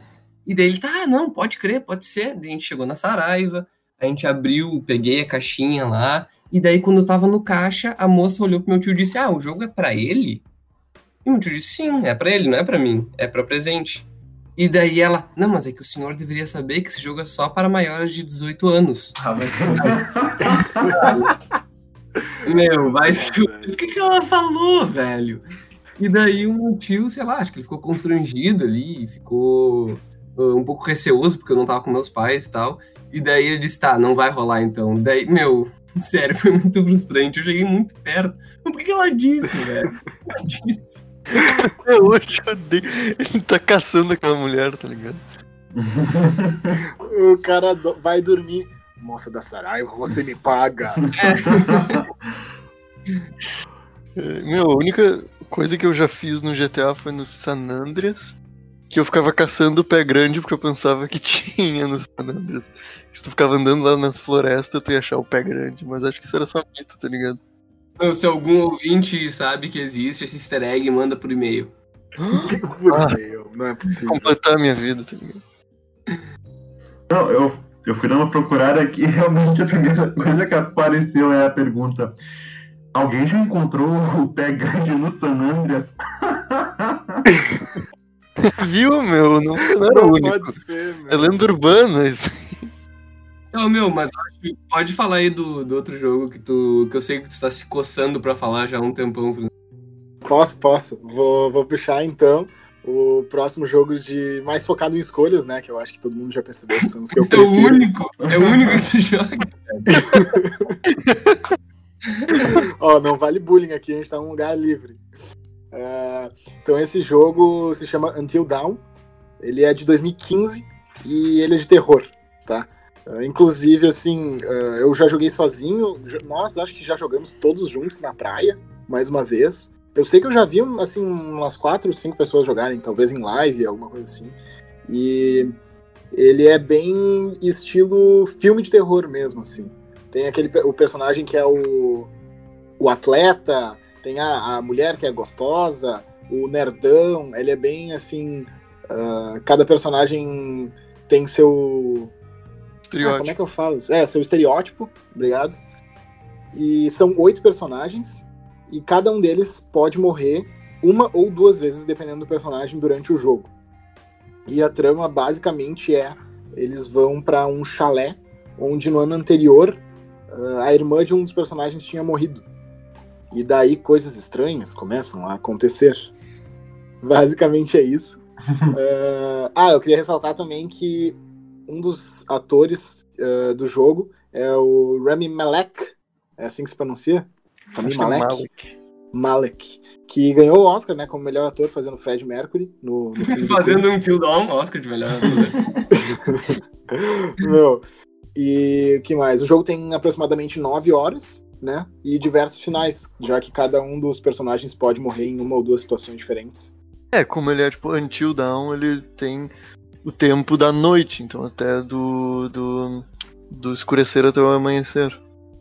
E daí ele, tá, não, pode crer, pode ser. Daí a gente chegou na Saraiva, a gente abriu, peguei a caixinha lá. E daí, quando eu tava no caixa, a moça olhou pro meu tio e disse: Ah, o jogo é para ele? E meu tio disse, sim, é para ele, não é para mim, é para presente. E daí ela, não, mas é que o senhor deveria saber que esse jogo é só para maiores de 18 anos. Ah, mas... *laughs* Meu, mas o que, que ela falou, velho? E daí um tio, sei lá, acho que ele ficou constrangido ali, ficou uh, um pouco receoso, porque eu não tava com meus pais e tal. E daí ele disse, tá, não vai rolar então. Daí, meu, *laughs* sério, foi muito frustrante. Eu cheguei muito perto. Mas por que, que ela disse, velho? Ela disse. Até hoje eu odeio. Ele tá caçando aquela mulher, tá ligado? o cara do- vai dormir. Moça da Saraiva, você me paga. É, Meu, a única coisa que eu já fiz no GTA foi no San Andreas. Que eu ficava caçando o pé grande porque eu pensava que *laughs* tinha no San Andreas. Se tu ficava andando lá nas florestas, tu ia achar o pé grande. Mas acho que isso era só mito, tá ligado? Então, Se algum ouvinte sabe que existe esse easter egg, manda por e-mail. *laughs* Por Ah. e-mail, não é possível. Completar a minha vida, tá ligado? Não, eu, eu fui dar uma procurada aqui e *laughs* realmente a primeira coisa que apareceu é a pergunta: Alguém já encontrou o pé grande no San Andreas? *laughs* Viu, meu? Não, não era o Não único. pode ser, É meu. lenda urbana isso. Então, meu, mas pode falar aí do, do outro jogo que tu. que eu sei que tu tá se coçando pra falar já há um tempão. Posso, posso. Vou, vou puxar então o próximo jogo de mais focado em escolhas, né? Que eu acho que todo mundo já percebeu que são os que eu *laughs* É o único, é o único que joga. *laughs* Ó, não vale bullying aqui, a gente tá num lugar livre. Ah, então esse jogo se chama Until Dawn. Ele é de 2015 e ele é de terror, tá? Ah, inclusive, assim, ah, eu já joguei sozinho. Nós acho que já jogamos todos juntos na praia, mais uma vez. Eu sei que eu já vi, assim, umas quatro, cinco pessoas jogarem, talvez em live, alguma coisa assim. E ele é bem estilo filme de terror mesmo, assim. Tem aquele o personagem que é o, o atleta, tem a, a mulher que é gostosa, o nerdão, ele é bem assim. ah, cada personagem tem seu Ah, como é que eu falo? É, seu estereótipo, obrigado. E são oito personagens, e cada um deles pode morrer uma ou duas vezes, dependendo do personagem, durante o jogo. E a trama basicamente é: eles vão para um chalé onde no ano anterior ah, a irmã de um dos personagens tinha morrido. E daí coisas estranhas começam a acontecer. *laughs* Basicamente é isso. uh, *laughs* ah, eu queria ressaltar também que um dos atores uh, do jogo é o Rami Malek. É assim que se pronuncia? Rami Malek. Malek. Malek, que ganhou o Oscar, né, como melhor ator fazendo Fred Mercury no, no *laughs* fazendo um Till Dawn, Oscar de melhor ator. *laughs* Meu, e o que mais? O jogo tem aproximadamente 9 horas, né? E diversos finais, já que cada um dos personagens pode morrer em uma ou duas situações diferentes. É, como ele é tipo Until Dawn, ele tem o tempo da noite, então até do, do, do escurecer até o amanhecer.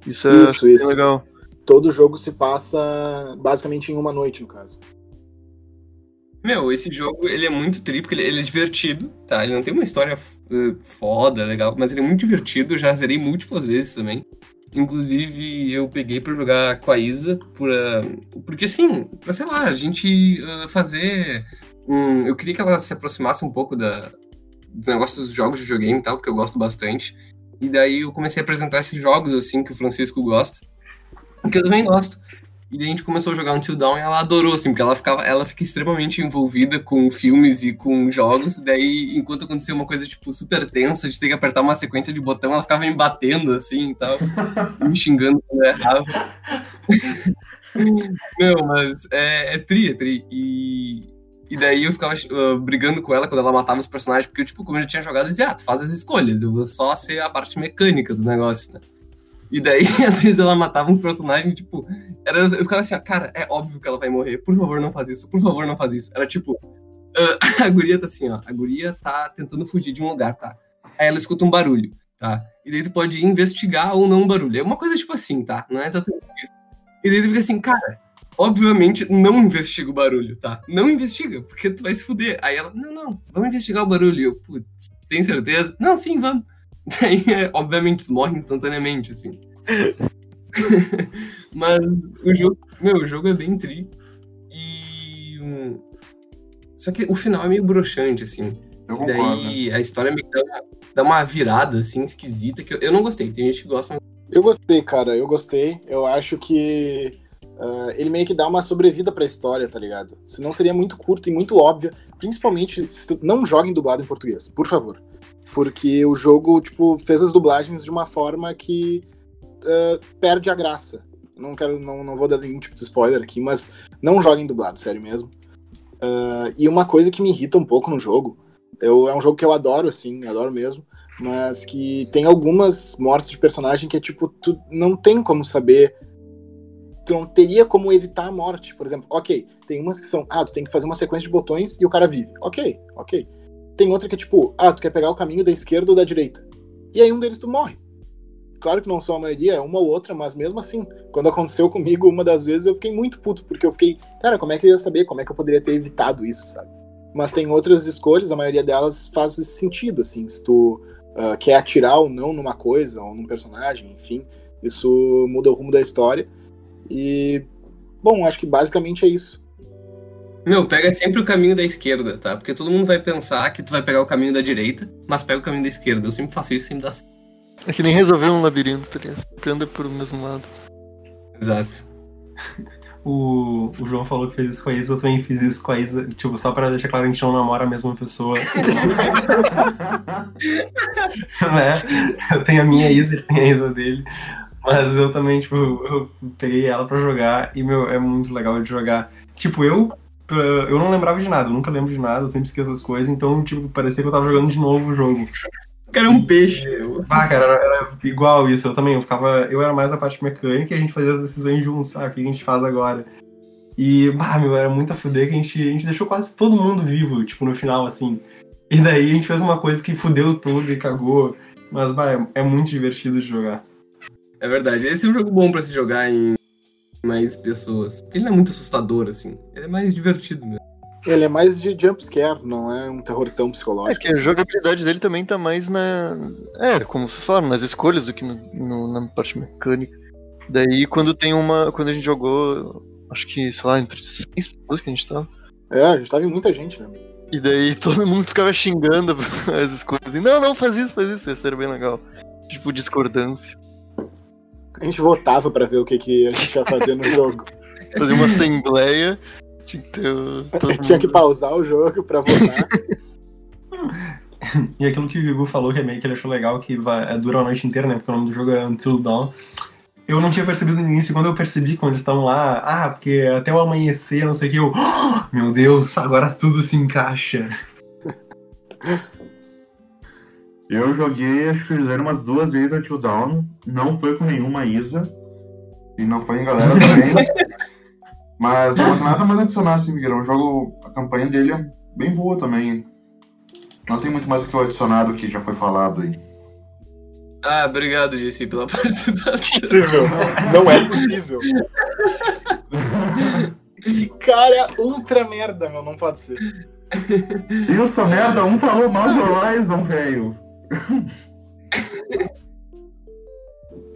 Isso é isso, isso. legal. Todo jogo se passa basicamente em uma noite, no caso. Meu, esse jogo, ele é muito tri, porque ele, ele, é divertido, tá? Ele não tem uma história uh, foda, legal, mas ele é muito divertido, eu já zerei múltiplas vezes também. Inclusive, eu peguei para jogar com a Isa, por, uh, porque assim, pra, sei lá, a gente uh, fazer... Um, eu queria que ela se aproximasse um pouco da, dos negócios dos jogos de videogame e tal, porque eu gosto bastante. E daí eu comecei a apresentar esses jogos, assim, que o Francisco gosta, que eu também gosto. E daí a gente começou a jogar Until Dawn e ela adorou, assim, porque ela, ficava, ela fica extremamente envolvida com filmes e com jogos. Daí, enquanto acontecia uma coisa, tipo, super tensa, de ter que apertar uma sequência de botão, ela ficava me batendo, assim, e tal, *laughs* me xingando quando eu errava. *laughs* Meu, mas é, é tri, é tri. E, e daí eu ficava uh, brigando com ela quando ela matava os personagens, porque, tipo, como eu já tinha jogado, eu dizia, ah, tu faz as escolhas, eu vou só ser a parte mecânica do negócio, né? E daí, *laughs* às vezes, ela matava uns personagens, tipo. Era, eu ficava assim, cara, é óbvio que ela vai morrer. Por favor, não faz isso. Por favor, não faz isso. Era tipo. Uh, *laughs* a guria tá assim, ó. A guria tá tentando fugir de um lugar, tá? Aí ela escuta um barulho, tá? E daí tu pode investigar ou não um barulho. É uma coisa tipo assim, tá? Não é exatamente isso. E daí tu fica assim, cara, obviamente não investiga o barulho, tá? Não investiga, porque tu vai se fuder. Aí ela, não, não, vamos investigar o barulho. E eu, putz, tem certeza? Não, sim, vamos. *laughs* Daí, é, obviamente, morre instantaneamente, assim. *laughs* Mas o jogo, meu, o jogo é bem tri. E. Só que o final é meio broxante, assim. Eu e daí a história me dá uma, dá uma virada, assim, esquisita, que eu, eu não gostei. Tem gente que gosta, mas. Eu gostei, cara, eu gostei. Eu acho que. Uh, ele meio que dá uma sobrevida pra história, tá ligado? Senão seria muito curto e muito óbvio. Principalmente, não joguem dublado em português, por favor. Porque o jogo, tipo, fez as dublagens de uma forma que uh, perde a graça. Não quero, não, não vou dar nenhum tipo de spoiler aqui, mas não joguem dublado, sério mesmo. Uh, e uma coisa que me irrita um pouco no jogo, eu, é um jogo que eu adoro, assim, adoro mesmo, mas que tem algumas mortes de personagem que é tipo, tu não tem como saber, tu não teria como evitar a morte. Por exemplo, ok, tem umas que são, ah, tu tem que fazer uma sequência de botões e o cara vive. Ok, ok. Tem outra que é tipo, ah, tu quer pegar o caminho da esquerda ou da direita. E aí um deles tu morre. Claro que não sou a maioria, é uma ou outra, mas mesmo assim, quando aconteceu comigo uma das vezes, eu fiquei muito puto, porque eu fiquei, cara, como é que eu ia saber? Como é que eu poderia ter evitado isso, sabe? Mas tem outras escolhas, a maioria delas faz sentido, assim, se tu uh, quer atirar ou não numa coisa, ou num personagem, enfim, isso muda o rumo da história. E, bom, acho que basicamente é isso. Meu, pega sempre o caminho da esquerda, tá? Porque todo mundo vai pensar que tu vai pegar o caminho da direita, mas pega o caminho da esquerda. Eu sempre faço isso e sempre dá certo. É que nem resolver um labirinto, tá ligado? Sempre anda por o mesmo lado. Exato. O, o João falou que fez isso com a Isa, eu também fiz isso com a Isa. Tipo, só pra deixar claro, a gente não namora a mesma pessoa. *laughs* *laughs* né? Eu tenho a minha Isa, ele tem a Isa dele. Mas eu também, tipo, eu peguei ela pra jogar e, meu, é muito legal de jogar. Tipo, eu eu não lembrava de nada, eu nunca lembro de nada, eu sempre esqueço as coisas, então, tipo, parecia que eu tava jogando de novo o jogo. O cara é um peixe. Ah, cara, era, era, igual isso, eu também, eu ficava, eu era mais a parte mecânica e a gente fazia as decisões juntos, sabe, o que a gente faz agora. E, bah, meu, era muito a fuder que a gente, a gente deixou quase todo mundo vivo, tipo, no final, assim. E daí a gente fez uma coisa que fudeu tudo e cagou, mas, bah, é, é muito divertido de jogar. É verdade, esse é um jogo bom para se jogar em mais pessoas. Ele não é muito assustador, assim. Ele é mais divertido mesmo. Ele é mais de jumpscare, não é um terror tão É psicológico. que a jogabilidade dele também tá mais na. É, como vocês falaram, nas escolhas do que no- no- na parte mecânica. Daí quando tem uma. Quando a gente jogou, acho que, sei lá, entre seis pessoas que a gente tava. É, a gente tava em muita gente, né? E daí *laughs* todo mundo ficava xingando *laughs* as escolhas. E, não, não, faz isso, faz isso. Isso era bem legal. Tipo, discordância. A gente votava pra ver o que, que a gente ia fazer no jogo. *laughs* Fazer uma assembleia. Tinha que ter. *laughs* Tinha que pausar o jogo pra votar. *laughs* E aquilo que o Gugu falou, que é meio que ele achou legal, que vai, é, dura a noite inteira, né? Porque o nome do jogo é Until Dawn. Eu não tinha percebido no início, quando eu percebi quando eles estão lá, ah, porque até o amanhecer, não sei o que, eu. "Ah, *gasps* Meu Deus, agora tudo se encaixa. Eu joguei, acho que fizeram umas duas vezes Until Dawn. Não foi com nenhuma Isa. E não foi em galera *laughs* também. Mas não tem nada mais a adicionar, assim, Miguel. É um jogo. A campanha dele é bem boa também. Não tem muito mais o que eu adicionar do que já foi falado aí. Ah, obrigado, Jesse, pela *laughs* participação. possível. Não é possível. *laughs* Que cara ultra merda, meu. Não pode ser. Isso, merda, um falou mal de Horizon, velho. *laughs*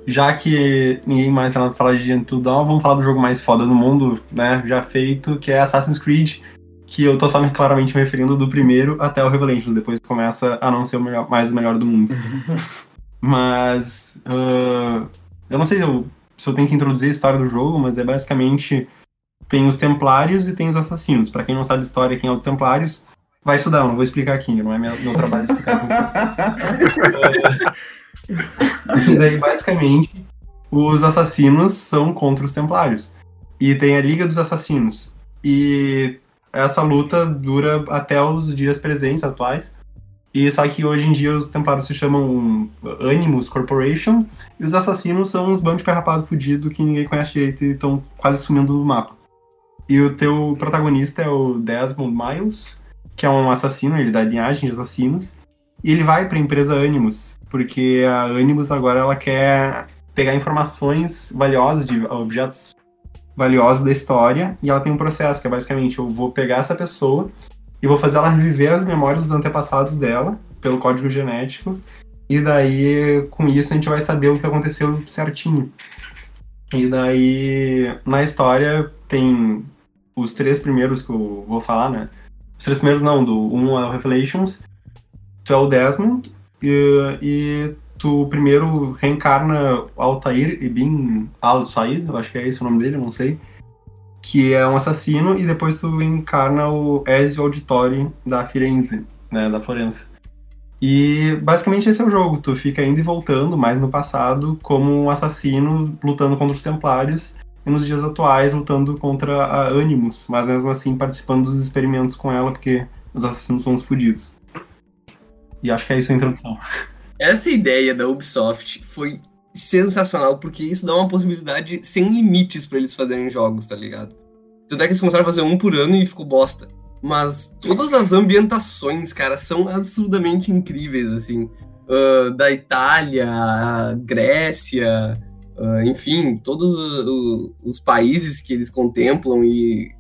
Já que ninguém mais tem nada pra falar de Dawn, vamos falar do jogo mais foda do mundo, né? Já feito, que é Assassin's Creed. Que eu tô só me- claramente me referindo do primeiro até o Revelations, depois começa a não ser o melhor- mais o melhor do mundo. *laughs* mas. ah, eu não sei se eu, se eu tenho que introduzir a história do jogo, mas é basicamente. Tem os Templários e tem os Assassinos. Pra quem não sabe a história, quem é os Templários, vai estudar, eu não vou explicar aqui, não é meu, meu trabalho explicar. *laughs* E daí, basicamente, os assassinos são contra os templários. E tem a Liga dos Assassinos. E essa luta dura até os dias presentes, atuais. E só que hoje em dia os templários se chamam Animus Corporation. E os assassinos são uns bandos de perrapado fudido que ninguém conhece direito e estão quase sumindo do mapa. E o teu protagonista é o Desmond Miles, que é um assassino, ele da linhagem de assassinos. E ele vai para a empresa Animus, porque a Animus agora ela quer pegar informações valiosas de objetos valiosos da história e ela tem um processo que é basicamente eu vou pegar essa pessoa e vou fazer ela reviver as memórias dos antepassados dela pelo código genético e daí com isso a gente vai saber o que aconteceu certinho. E daí na história tem os três primeiros que eu vou falar, né? Os três primeiros não, do um é o Revelations, tu é o Desmond e, e tu primeiro reencarna Altair Ibn Al-Said, acho que é esse o nome dele, não sei, que é um assassino, e depois tu encarna o Ezio Auditore da Firenze, né, da Florença. E basicamente esse é o jogo, tu fica indo e voltando, mais no passado, como um assassino lutando contra os Templários, e nos dias atuais lutando contra a Animus, mas mesmo assim participando dos experimentos com ela, porque os assassinos são os fudidos. E acho que é isso a introdução. Essa ideia da Ubisoft foi sensacional, porque isso dá uma possibilidade sem limites pra eles fazerem jogos, tá ligado? Tanto é que eles começaram a fazer um por ano e ficou bosta. Mas todas as ambientações, cara, são absurdamente incríveis, assim. Ah, da Itália, Grécia, ah, enfim, todos os países que eles contemplam e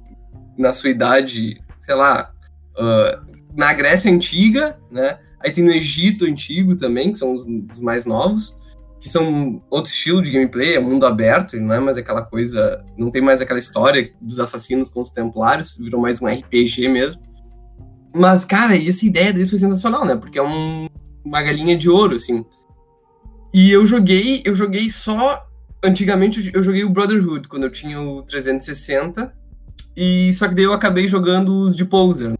na sua idade, sei lá, ah, na Grécia Antiga, né? Aí tem no Egito Antigo também, que são os, os mais novos, que são outro estilo de gameplay, é mundo aberto, não é mais aquela coisa, não tem mais aquela história dos assassinos contra os templários, virou mais um RPG mesmo. Mas, cara, essa ideia deles foi sensacional, né? Porque é um- uma galinha de ouro, assim. E eu joguei, eu joguei só. Antigamente eu joguei o Brotherhood quando eu tinha o 360. E só que daí eu acabei jogando os de Poser.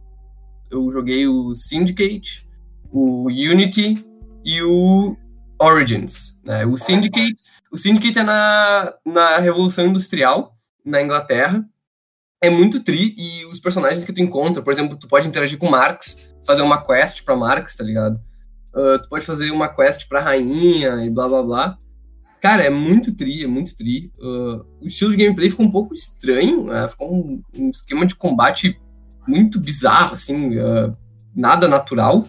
Eu joguei o Syndicate, o Unity e o Origins. Né? O Syndicate, o Syndicate é na, na Revolução Industrial, na Inglaterra. É muito tri, e os personagens que tu encontra, por exemplo, tu pode interagir com Marx, fazer uma quest pra Marx, tá ligado? Ah, tu pode fazer uma quest pra rainha e blá blá blá. Cara, é muito tri, é muito tri. Ah, o estilo de gameplay ficou um pouco estranho, né? ficou um, um esquema de combate muito bizarro, assim, ah, nada natural.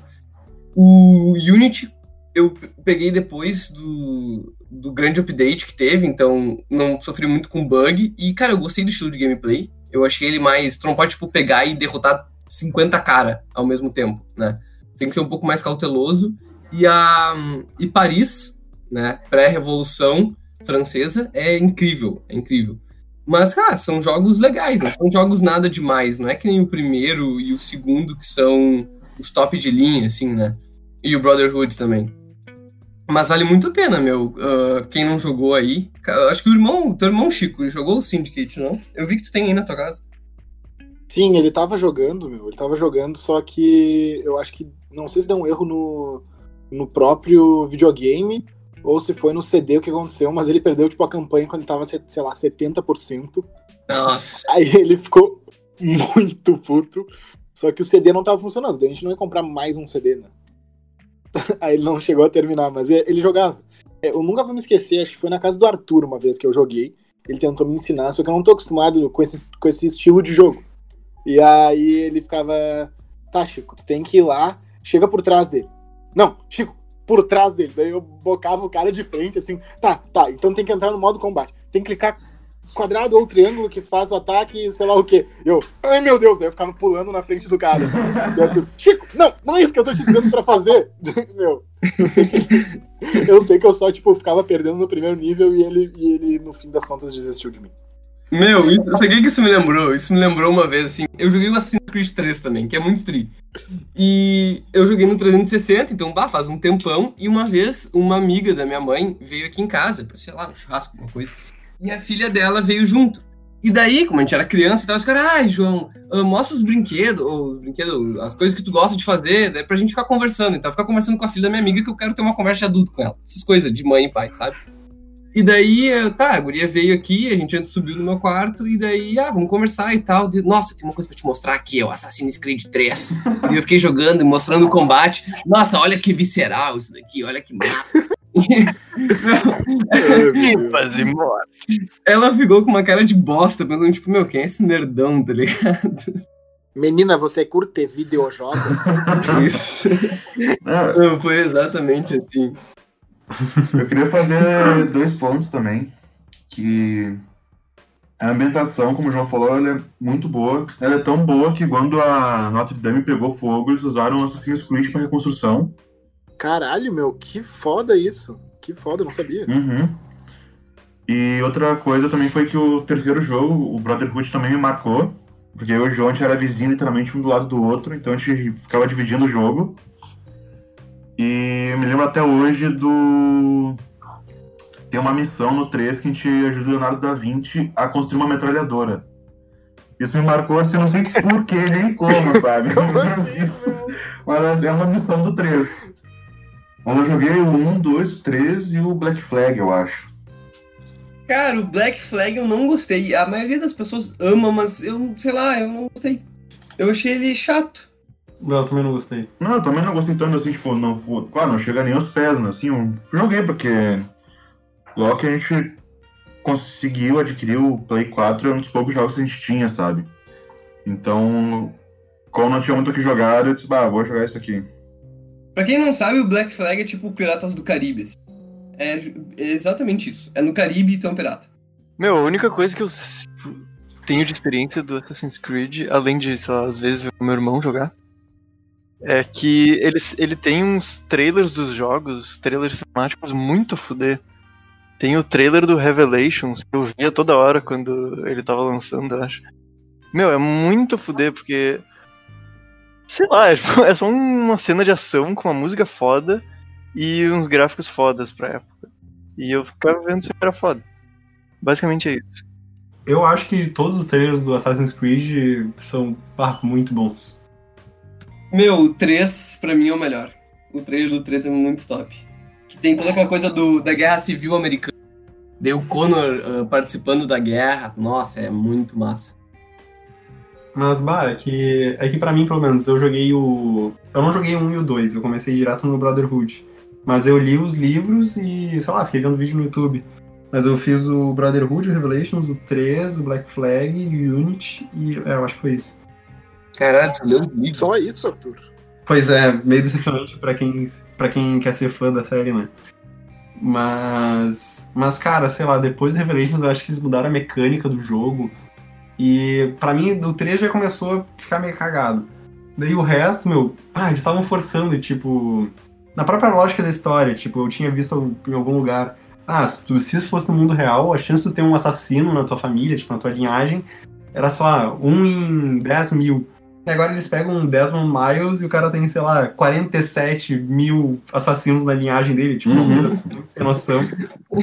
O Unity eu peguei depois do, do grande update que teve, então não sofri muito com bug. E, cara, eu gostei do estilo de gameplay. Eu achei ele mais. Tu não pode, tipo, pegar e derrotar 50 cara ao mesmo tempo, né? Tem que ser um pouco mais cauteloso. E a e Paris, né, pré-revolução francesa, é incrível, é incrível. Mas, cara, são jogos legais, não são jogos nada demais. Não é que nem o primeiro e o segundo, que são os top de linha, assim, né? E o Brotherhood também. Mas vale muito a pena, meu. Uh, quem não jogou aí. Acho que o irmão, teu irmão Chico jogou o Syndicate, não? Eu vi que tu tem aí na tua casa. Sim, ele tava jogando, meu. Ele tava jogando, só que eu acho que. Não sei se deu um erro no, no próprio videogame ou se foi no CD o que aconteceu, mas ele perdeu, tipo, a campanha quando ele tava, sei lá, 70%. Nossa. *laughs* Aí ele ficou muito puto. Só que o CD não tava funcionando, daí a gente não ia comprar mais um CD, né? *laughs* Aí ele não chegou a terminar, mas ele jogava. É, eu nunca vou me esquecer, acho que foi na casa do Arthur uma vez que eu joguei. Ele tentou me ensinar, só que eu não tô acostumado com esse, com esse estilo de jogo. E aí ele ficava. Tá, Chico, tu tem que ir lá, chega por trás dele. Não, Chico, por trás dele. Daí eu bocava o cara de frente, assim, tá, tá, então tem que entrar no modo combate. Tem que clicar quadrado ou triângulo que faz o ataque, sei lá o quê. Eu, ai meu Deus, eu ficava pulando na frente do cara. Assim. Eu, Chico, não, não é isso que eu tô te dizendo pra fazer. *laughs* meu, eu sei, que, eu sei que eu só, tipo, ficava perdendo no primeiro nível e ele, e ele, no fim das contas, desistiu de mim. Meu, isso, sabe o que isso me lembrou? Isso me lembrou uma vez, assim. Eu joguei o Assassin's Creed 3 também, que é muito tri. E eu joguei no 360, então, bah, faz um tempão. E uma vez, uma amiga da minha mãe veio aqui em casa, sei lá, um churrasco, alguma coisa. E a filha dela veio junto. E daí, como a gente era criança e tal, os caras, ai, João, uh, mostra os brinquedos, ou os brinquedos, as coisas que tu gosta de fazer, daí pra gente ficar conversando. Então, ficar conversando com a filha da minha amiga que eu quero ter uma conversa de adulto com ela. Essas coisas de mãe e pai, sabe? E daí, tá, a guria veio aqui, a gente antes subiu no meu quarto, e daí, ah, vamos conversar e tal. Nossa, tem uma coisa pra te mostrar aqui, ó, Assassin's Creed 3. e eu fiquei jogando e mostrando o combate. Nossa, olha que visceral isso daqui, olha que massa. *laughs* Ela ficou com uma cara de bosta, pensando, tipo, meu, quem é esse nerdão, tá ligado? Menina, você curte videojogos? Isso. *laughs* Não, foi exatamente assim. *laughs* Eu queria fazer dois pontos também. Que a ambientação, como o João falou, ela é muito boa. Ela é tão boa que quando a Notre Dame pegou fogo, eles usaram Assassin's Creed para reconstrução. Caralho, meu, que foda isso. Que foda, eu não sabia. Uhum. E outra coisa também foi que o terceiro jogo, o Brotherhood, também me marcou. Porque eu e o João a gente era vizinho literalmente um do lado do outro, então a gente ficava dividindo o jogo. E eu me lembro até hoje do. Tem uma missão no 3 que a gente ajuda o Leonardo da Vinci a construir uma metralhadora. Isso me marcou assim, não sei por que nem como, *laughs* sabe? Como assim? Mas é uma missão do 3. Mas eu joguei o 1, 2, 3 e o Black Flag, eu acho. Cara, o Black Flag eu não gostei. A maioria das pessoas ama, mas eu, sei lá, eu não gostei. Eu achei ele chato. Eu também não gostei. Não, eu também não gostei tanto assim, tipo, não, claro, não chega nem aos pés, né? Assim, eu joguei porque logo que a gente conseguiu adquirir o Play 4, é um dos poucos jogos que a gente tinha, sabe? Então, como não tinha muito o que jogar, eu disse, bah, vou jogar isso aqui. Pra quem não sabe, o Black Flag é tipo Piratas do Caribe. assim. É, é exatamente isso. É no Caribe e tem um pirata. Meu, a única coisa que eu tipo, tenho de experiência do Assassin's Creed, além de, sei lá, às vezes ver o meu irmão jogar, é que ele, ele tem uns trailers dos jogos, trailers cinemáticos muito fuder. Tem o trailer do Revelations, que eu via toda hora quando ele tava lançando, acho. Meu, é muito fuder, porque. Sei lá, *laughs* é só uma cena de ação com uma música foda e uns gráficos fodas pra época. E eu ficava vendo se era foda. Basicamente é isso. Eu acho que todos os trailers do Assassin's Creed são ah, muito bons. Meu, o 3 pra mim é o melhor. O trailer do 3 é muito top. Que tem toda aquela coisa do, da Guerra Civil Americana. Daí o Connor ah, participando da guerra. Nossa, é muito massa. Mas, bah, é que, é que pra mim, pelo menos, eu joguei o. Eu não joguei o 1 e o 2, eu comecei direto no Brotherhood. Mas eu li os livros e, sei lá, fiquei vendo vídeo no YouTube. Mas eu fiz o Brotherhood, o Revelations, o 3, o Black Flag, o Unity e. É, eu acho que foi isso. Caralho, tu leu os livros. Só isso, Arthur. Pois é, meio decepcionante pra quem, pra quem quer ser fã da série, né? Mas. Mas, cara, sei lá, depois do Revelations eu acho que eles mudaram a mecânica do jogo. E pra mim, do 3 já começou a ficar meio cagado. Daí o resto, meu, ah, eles estavam forçando, tipo. Na própria lógica da história, tipo, eu tinha visto em algum lugar. Ah, se, tu, se isso fosse no mundo real, a chance de tu ter um assassino na tua família, tipo, na tua linhagem, era, sei lá, um em 10 mil. E agora eles pegam um Desmond Miles e o cara tem, sei lá, 47 mil assassinos na linhagem dele, tipo, Uhum. sem noção. *laughs*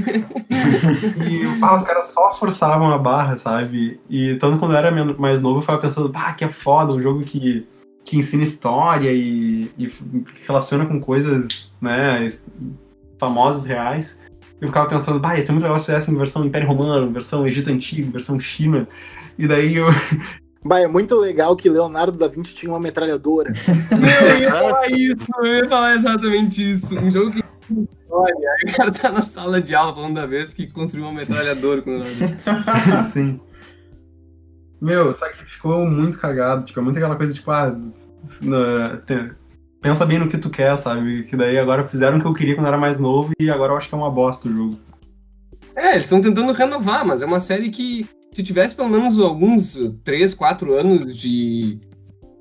e ah, os caras só forçavam a barra, sabe? E tanto quando eu era mais novo, eu ficava pensando, pá, que é foda, um jogo que, que ensina história e, e relaciona com coisas, né, famosas, reais. Eu ficava pensando, pá, ia ser muito legal se fizesse em versão Império Romano, versão Egito Antigo, versão China. E daí eu, Bah, é muito legal que Leonardo da Vinci tinha uma metralhadora. *laughs* Meu, eu ia falar isso, eu ia falar exatamente isso. Um jogo que olha, aí o cara tá na sala de aula falando da vez que construiu uma metralhadora quando era *laughs* Sim. Meu, só que ficou muito cagado. Tipo, é muito aquela coisa, tipo, ah, na- te- pensa bem no que tu quer, sabe? Que daí agora fizeram o que eu queria quando eu era mais novo e agora eu acho que é uma bosta o jogo. É, eles estão tentando renovar, mas é uma série que, se tivesse pelo menos alguns 3, 4 anos de,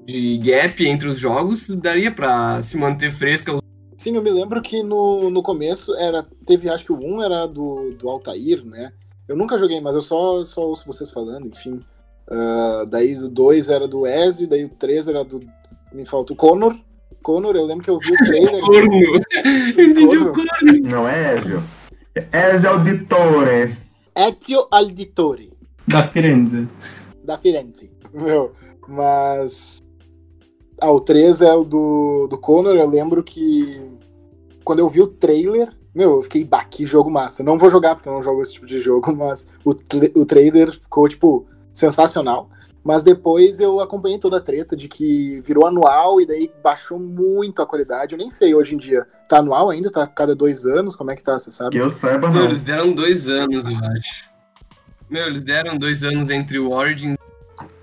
de gap entre os jogos, daria pra se manter fresca. Sim, eu me lembro que no, no começo era. Teve, acho que o 1 era do, do Altair, né? Eu nunca joguei, mas eu só, só ouço vocês falando, enfim. Ah, daí o 2 era do Ezio, daí o 3 era do. Me falta o Connor. Connor, eu lembro que eu vi o *laughs* trailer. Corno! Eu entendi o corno. Não é Ezio. É Ezio Auditore. Ezio Auditore. Da Firenze. da Firenze. Meu, mas. Ah, o 3 é o do, do Connor. Eu lembro que quando eu vi o trailer, meu, eu fiquei, bah, que jogo massa. Não vou jogar porque eu não jogo esse tipo de jogo, *laughs* mas o, o trailer ficou, tipo, sensacional. Mas depois eu acompanhei toda a treta de que virou anual e daí baixou muito a qualidade. Eu nem sei hoje em dia. Tá anual ainda? Tá a cada dois anos? Como é que tá, você Que sabe? eu saiba, não. eles deram dois anos, eu acho. Meu, eles deram dois anos entre o Origins.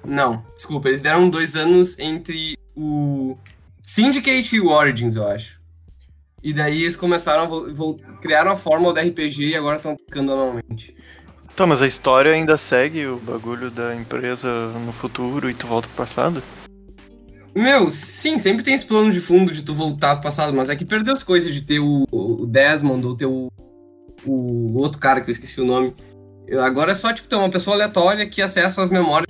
Não, desculpa, eles deram dois anos entre o Syndicate e o Origins, eu acho. E daí eles começaram a criaram a fórmula do RPG e agora estão aplicando anualmente. Tá, mas a história ainda segue o bagulho da empresa no futuro e tu volta pro passado? Meu, sim, sempre tem esse plano de fundo de tu voltar pro passado, mas é que perdeu as coisas de ter o, o Desmond ou ter o, o outro cara que eu esqueci o nome. Agora é só, tipo, ter uma pessoa aleatória que acessa as memórias.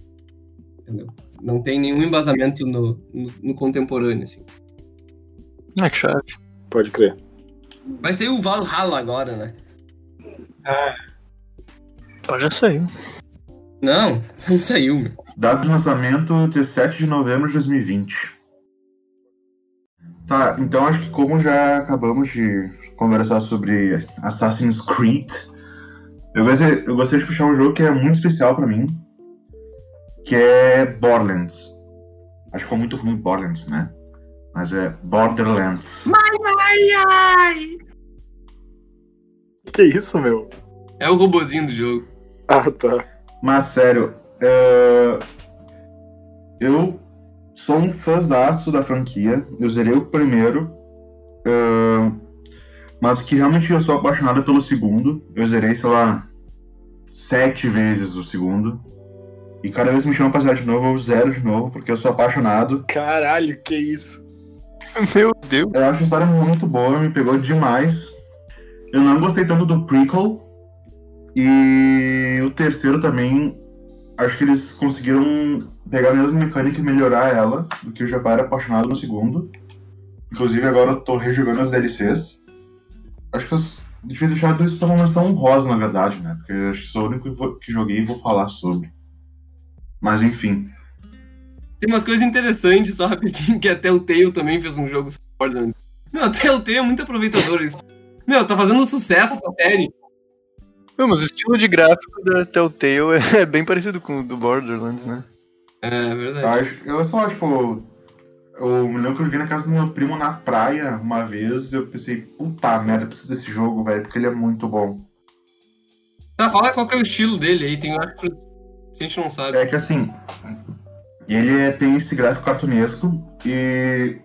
Entendeu? Não tem nenhum embasamento no, no, no contemporâneo, assim. Ah, que chave. Pode crer. Vai ser o Valhalla agora, né? Pode já saiu. Não, *laughs* não saiu, meu. Data de lançamento 17 de novembro de 2020. Tá, então acho que como já acabamos de conversar sobre Assassin's Creed, eu gostaria, eu gostaria de puxar um jogo que é muito especial pra mim, que é Borderlands. Acho que ficou muito ruim Borderlands, né? Mas é Borderlands. Ai, ai! Que isso, meu? É o robozinho do jogo. Ah, tá. Mas sério, é, eu sou um fãzaço da franquia. Eu zerei o primeiro. é, Mas que realmente eu sou apaixonado pelo segundo. Eu zerei, sei lá, sete vezes o segundo. E cada vez que me chamam pra zerar de novo, eu zero de novo, porque eu sou apaixonado. Caralho, que isso? *laughs* Meu Deus. Eu acho a história muito boa, me pegou demais. Eu não gostei tanto do prequel. E o terceiro também, acho que eles conseguiram pegar a mesma mecânica e melhorar ela, do que eu já era apaixonado no segundo. Inclusive agora eu tô rejogando as DLCs. Acho que eu devia deixar isso pra uma menção honrosa, na verdade, né? Porque eu acho que sou o único que, vou- que joguei e vou falar sobre. Mas enfim. Tem umas coisas interessantes, só rapidinho, *laughs* que a Telltale também fez um jogo sobre Borderlands. Meu, a Telltale é muito aproveitadora. Eles... Meu, tá fazendo sucesso essa série. Meu, mas o estilo de gráfico da Telltale *laughs* é bem parecido com o do Borderlands, né? É Eu, verdade. acho, eu só, tipo. Eu me lembro que eu joguei na casa do meu primo na praia uma vez. Eu pensei, puta merda, eu preciso desse jogo, velho, porque ele é muito bom. Tá, fala qual que é o estilo dele aí, tem acho que a gente não sabe. É que assim. Ele é- tem esse gráfico cartunesco e.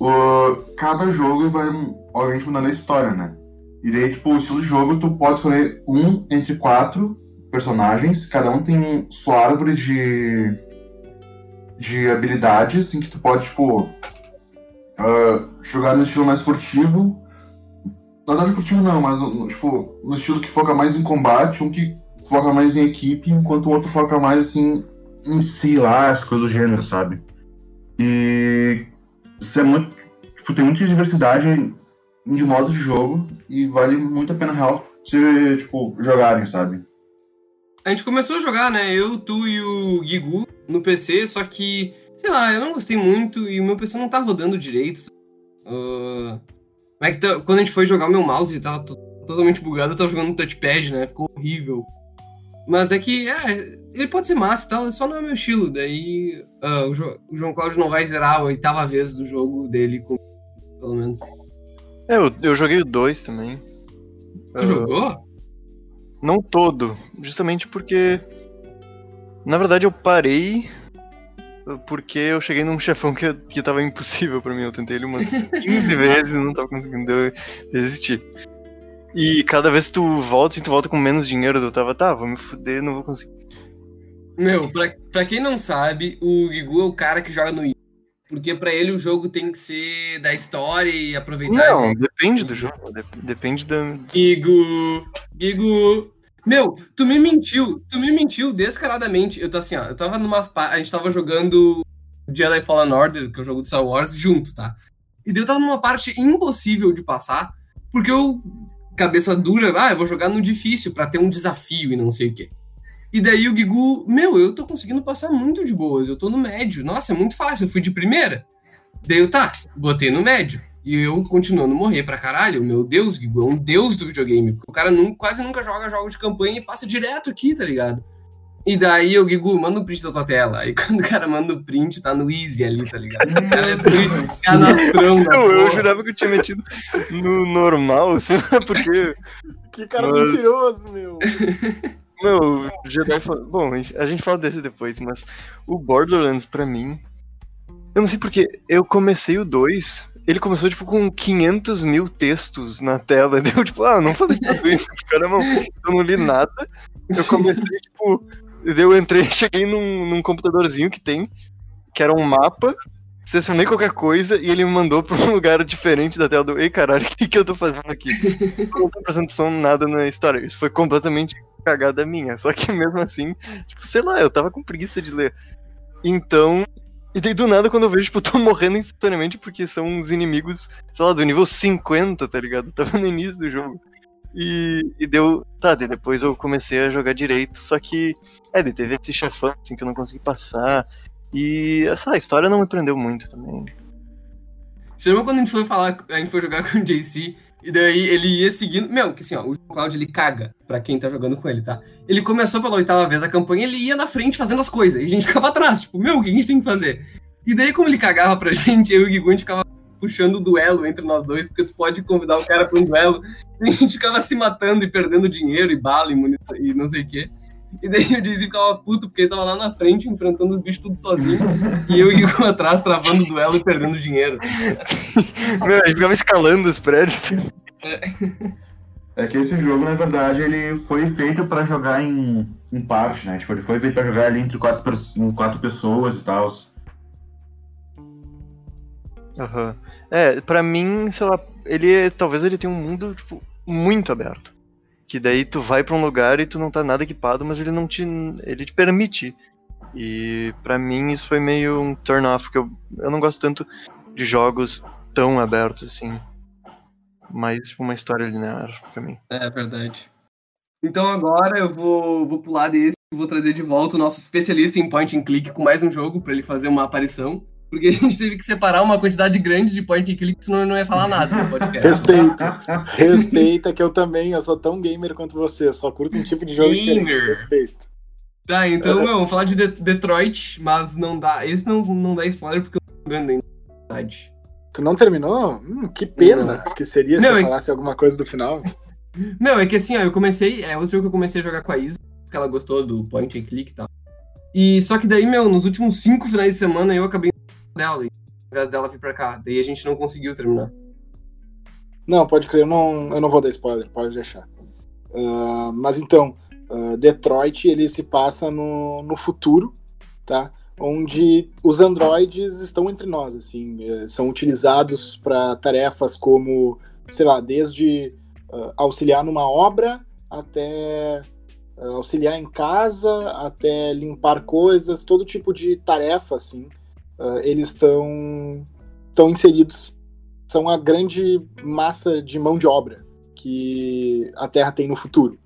O, cada jogo vai, obviamente, mudando a história, né? E daí, tipo, o estilo de jogo, tu pode escolher um entre quatro personagens, cada um tem sua árvore de, de habilidades, em que tu pode, tipo, uh, jogar no estilo mais furtivo. Não, não furtivo não, mas tipo, no estilo que foca mais em combate, um que foca mais em equipe, enquanto o outro foca mais assim em si lá, as coisas do gênero, sabe? E isso é muito. Tipo, tem muita diversidade de modos de jogo e vale muito a pena real se, tipo, jogarem, sabe? A gente começou a jogar, né? Eu, tu e o Gigu no PC, só que, sei lá, eu não gostei muito e o meu PC não tá rodando direito. Uh... Tá... quando a gente foi jogar o meu mouse tava totalmente bugado, eu tava jogando no touchpad, né? Ficou horrível. Mas é que, é, ele pode ser massa e tal, só não é meu estilo. Daí uh, o, jo o, João Cláudio não vai zerar a oitava vez do jogo dele, com... pelo menos. É, eu, eu joguei o 2 também. Tu uh, jogou? Não todo, justamente porque. Na verdade, eu parei porque eu cheguei num chefão que, que tava impossível para mim. Eu tentei ele umas *laughs* 15 vezes e não tava conseguindo desistir. E cada vez que tu volta, assim, tu volta com menos dinheiro, eu tava, tá, vou me fuder, não vou conseguir. Meu, pra, pra quem não sabe, o Gigu é o cara que joga no porque para ele o jogo tem que ser da história e aproveitar. Não, depende do jogo. Depende da. Gigo! Gigo! Meu, tu me mentiu, tu me mentiu descaradamente. Eu tô assim, ó, eu tava numa. A gente tava jogando Jedi Fallen Order, que é o jogo do Star Wars, junto, tá? E daí eu tava numa parte impossível de passar, porque eu, cabeça dura, ah, eu vou jogar no difícil para ter um desafio e não sei o quê. E daí o Guigu, meu, eu tô conseguindo passar muito de boas, eu tô no médio. Nossa, é muito fácil, eu fui de primeira. Daí eu, tá, botei no médio. E eu continuando morrer pra caralho. Meu Deus, Guigu, é um deus do videogame. Porque o cara nunca, quase nunca joga jogos de campanha e passa direto aqui, tá ligado? E daí o Guigu, manda um print da tua tela. Aí *laughs* quando o cara manda o print, tá no easy ali, tá ligado? O cara é canastrão da eu, eu jurava que eu tinha metido no normal, assim, *laughs* porque... Que cara Mas... mentiroso, meu. *laughs* Meu, Jedi. Bom, a gente fala desse depois, mas o Borderlands, pra mim. Eu não sei porque eu comecei o 2, ele começou, tipo, com 500 mil textos na tela. *laughs* Deu, tipo, ah, não falei tudo isso, caramba, eu não li nada. Eu comecei, *laughs* tipo. Eu entrei, *laughs* cheguei num, num computadorzinho que tem, que era um mapa, selecionei qualquer coisa e ele me mandou pra um lugar diferente da tela do. Ei, caralho, o que, que eu tô fazendo aqui? não tô prestando atenção nada na história. Isso foi completamente cagada minha. Só que mesmo assim, tipo, sei lá, eu tava com preguiça de ler. Então. E daí do nada, quando eu vejo, tipo, *laughs* eu tô morrendo instantaneamente porque são uns inimigos, sei lá, do nível 50, tá ligado? *laughs* Tava no início do jogo. E, e deu. Tá, depois eu comecei a jogar direito, só que. É, teve esse chefão assim que eu não consegui passar. E essa história não me prendeu muito também. Você lembra quando a gente foi falar, a gente foi jogar *laughs* com o JC, e daí ele ia seguindo. Meu, que assim, ó, o Cláudio ele caga pra quem tá jogando com ele, tá? Ele começou pela oitava vez a campanha, ele ia na frente fazendo as coisas, e a gente ficava atrás, tipo, meu, o que a gente tem que fazer? E daí, como ele cagava pra *laughs* gente, eu e o Guigu, a gente ficava puxando o duelo entre nós dois, porque tu pode convidar o cara pra um duelo, e a gente ficava se matando e perdendo dinheiro e bala e munição e não sei o quê. E daí o Jay-Z ficava puto porque ele tava lá na frente enfrentando os bichos tudo sozinho. e eu ia atrás travando o duelo e perdendo dinheiro. *laughs* Meu, a gente ficava escalando os prédios. É. é que esse jogo, na verdade, ele foi feito para jogar em, em parte, né? Tipo, ele foi feito para jogar ali entre quatro, quatro pessoas e tal. Uhum. É, pra mim, sei lá, ele talvez ele tenha um mundo, tipo, muito aberto. Que daí tu vai para um lugar e tu não tá nada equipado, mas ele não te. ele te permite. E para mim isso foi meio um turn off, porque eu, eu não gosto tanto de jogos tão abertos assim. Mais tipo, uma história linear pra mim. É verdade. Então agora eu vou, vou pular desse e vou trazer de volta o nosso especialista em point and click com mais um jogo para ele fazer uma aparição. Porque a gente teve que separar uma quantidade grande de point and click, senão eu não ia falar nada no podcast. Respeita. Respeita que eu também, eu sou tão gamer quanto você. Eu só curto um tipo de jogo gamer. diferente. Respeito. Tá, então, meu, vamos falar de De Detroit, mas não dá. Esse não, não dá spoiler porque eu tô jogando ainda. Tu não terminou? Hum, que pena não. que seria se eu é... falasse alguma coisa do final. *laughs* Meu, é que assim, ó, eu comecei. É outro jogo que eu comecei a jogar com a Isa, porque ela gostou do point and click e tal. E só que daí, meu, nos últimos cinco finais de semana eu acabei dela, e ao invés dela vir pra cá. Daí a gente não conseguiu terminar. Não, pode crer, eu não, eu não vou dar spoiler, pode deixar. Uh, mas então, Uh, Detroit ele se passa no, no futuro, tá? Onde os androides estão entre nós, assim, eh, são utilizados para tarefas como, sei lá, desde uh, auxiliar numa obra até auxiliar em casa, até limpar coisas, todo tipo de tarefa, assim, eles estão estão inseridos. São a grande massa de mão de obra que a Terra tem no futuro.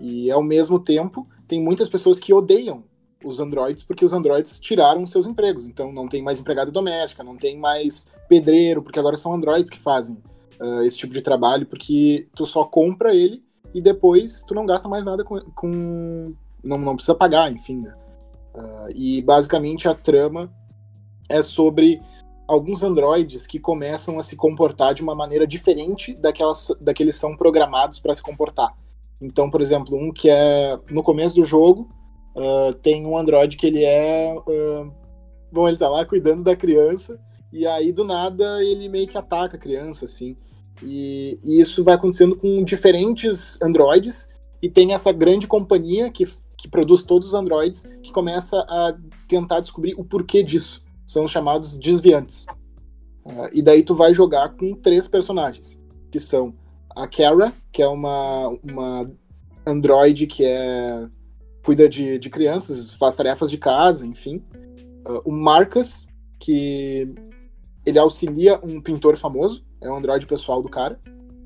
E ao mesmo tempo, tem muitas pessoas que odeiam os androides porque os androides tiraram seus empregos. Então não tem mais empregada doméstica, não tem mais pedreiro, porque agora são androides que fazem uh, esse tipo de trabalho, porque tu só compra ele e depois tu não gasta mais nada com. com não, não precisa pagar, enfim. Né? Uh, e basicamente a trama é sobre alguns androides que começam a se comportar de uma maneira diferente daquelas, daqueles são programados para se comportar. Então, por exemplo, um que é no começo do jogo, uh, tem um androide que ele é. Uh, bom, ele tá lá cuidando da criança, e aí do nada ele meio que ataca a criança, assim. E, e isso vai acontecendo com diferentes androides, e tem essa grande companhia que, que produz todos os androides que começa a tentar descobrir o porquê disso. São os chamados desviantes. Uh, e daí tu vai jogar com três personagens, que são a Kara, que é uma, uma androide que é cuida de, de crianças, faz tarefas de casa, enfim. Uh, o Marcus, que ele auxilia um pintor famoso, é um androide pessoal do cara.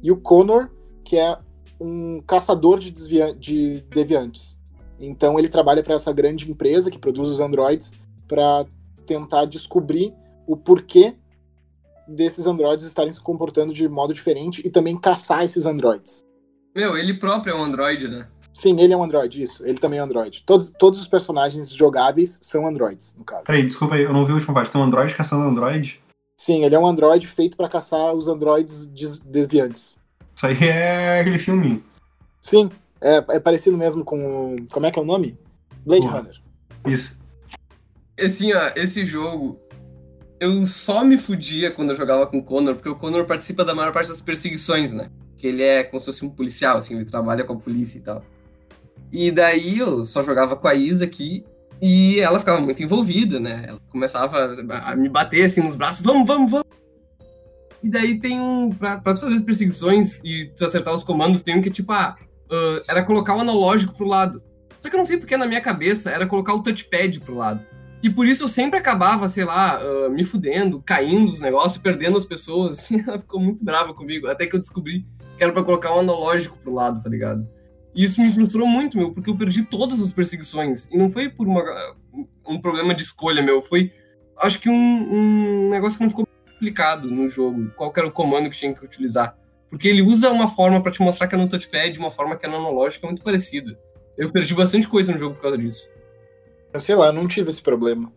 E o Connor, que é um caçador de, de deviantes. Então ele trabalha para essa grande empresa que produz os androids para tentar descobrir o porquê desses androides estarem se comportando de modo diferente e também caçar esses androides. Meu, ele próprio é um androide, né? Sim, ele é um androide, isso. Ele também é androide. Todos, todos os personagens jogáveis são androides, no caso. Peraí, desculpa aí, eu não vi o último parte. Tem um androide caçando androide? Sim, ele é um androide feito para caçar os androides desviantes. Isso aí é aquele filme. Sim, é, é parecido mesmo com. Como é que é o nome? Blade Runner. Isso. Assim, ó, esse jogo, eu só me fudia quando eu jogava com o Connor, porque o Connor participa da maior parte das perseguições, né? Que ele é como se fosse um policial, assim, ele trabalha com a polícia e tal. E daí eu só jogava com a Isa aqui, e ela ficava muito envolvida, né? Ela começava a me bater assim nos braços, vamos, vamos, vamos. E daí tem um. Pra, pra tu fazer as perseguições e tu acertar os comandos, tem um que, tipo, ah, uh, era colocar o analógico pro lado. Só que eu não sei porque na minha cabeça era colocar o touchpad pro lado. E por isso eu sempre acabava, sei lá, uh, me fudendo, caindo os negócios, perdendo as pessoas. *laughs* Assim, ela ficou muito brava comigo. Até que eu descobri que era pra colocar um analógico pro lado, tá ligado? E isso me frustrou muito, meu, porque eu perdi todas as perseguições. E não foi por uma, um problema de escolha, meu. Foi, acho que um, um negócio que não ficou explicado no jogo. Qual era o comando que tinha que utilizar. Porque ele usa uma forma para te mostrar que é no touchpad, uma forma que é no analógico, é muito parecida. Eu perdi bastante coisa no jogo por causa disso. Eu sei lá, eu não tive esse problema.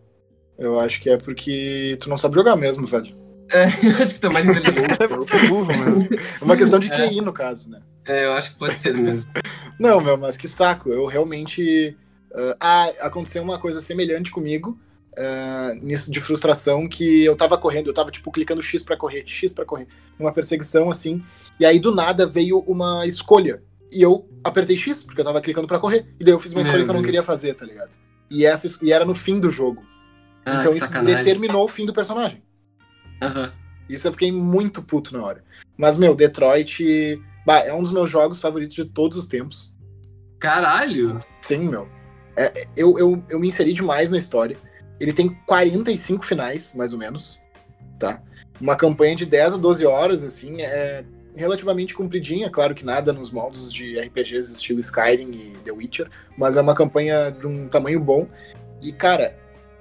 Eu acho que é porque tu não sabe jogar mesmo, velho. É, *laughs* eu acho que tá mais inteligente. *laughs* é burro mesmo. É uma questão de QI, é. no caso, né? É, eu acho que pode ser mesmo. *laughs* não, meu, mas que saco. Eu realmente. Uh, ah, aconteceu uma coisa semelhante comigo. Uh, nisso de frustração que eu tava correndo, eu tava tipo clicando X para correr, X para correr, uma perseguição assim, e aí do nada veio uma escolha. E eu apertei X, porque eu tava clicando para correr, e daí eu fiz uma escolha Meu que eu não Deus. queria fazer, tá ligado? E, essa, e era no fim do jogo. Ah, então isso sacanagem. determinou o fim do personagem. Uhum. Isso eu fiquei muito puto na hora. Mas, meu, Detroit bah, é um dos meus jogos favoritos de todos os tempos. Caralho! Sim, meu. É, eu, eu, eu me inseri demais na história. Ele tem 45 finais, mais ou menos. Tá? Uma campanha de 10 a 12 horas, assim, é relativamente compridinha, claro que nada nos moldes de RPGs estilo Skyrim e The Witcher, mas é uma campanha de um tamanho bom. E, cara,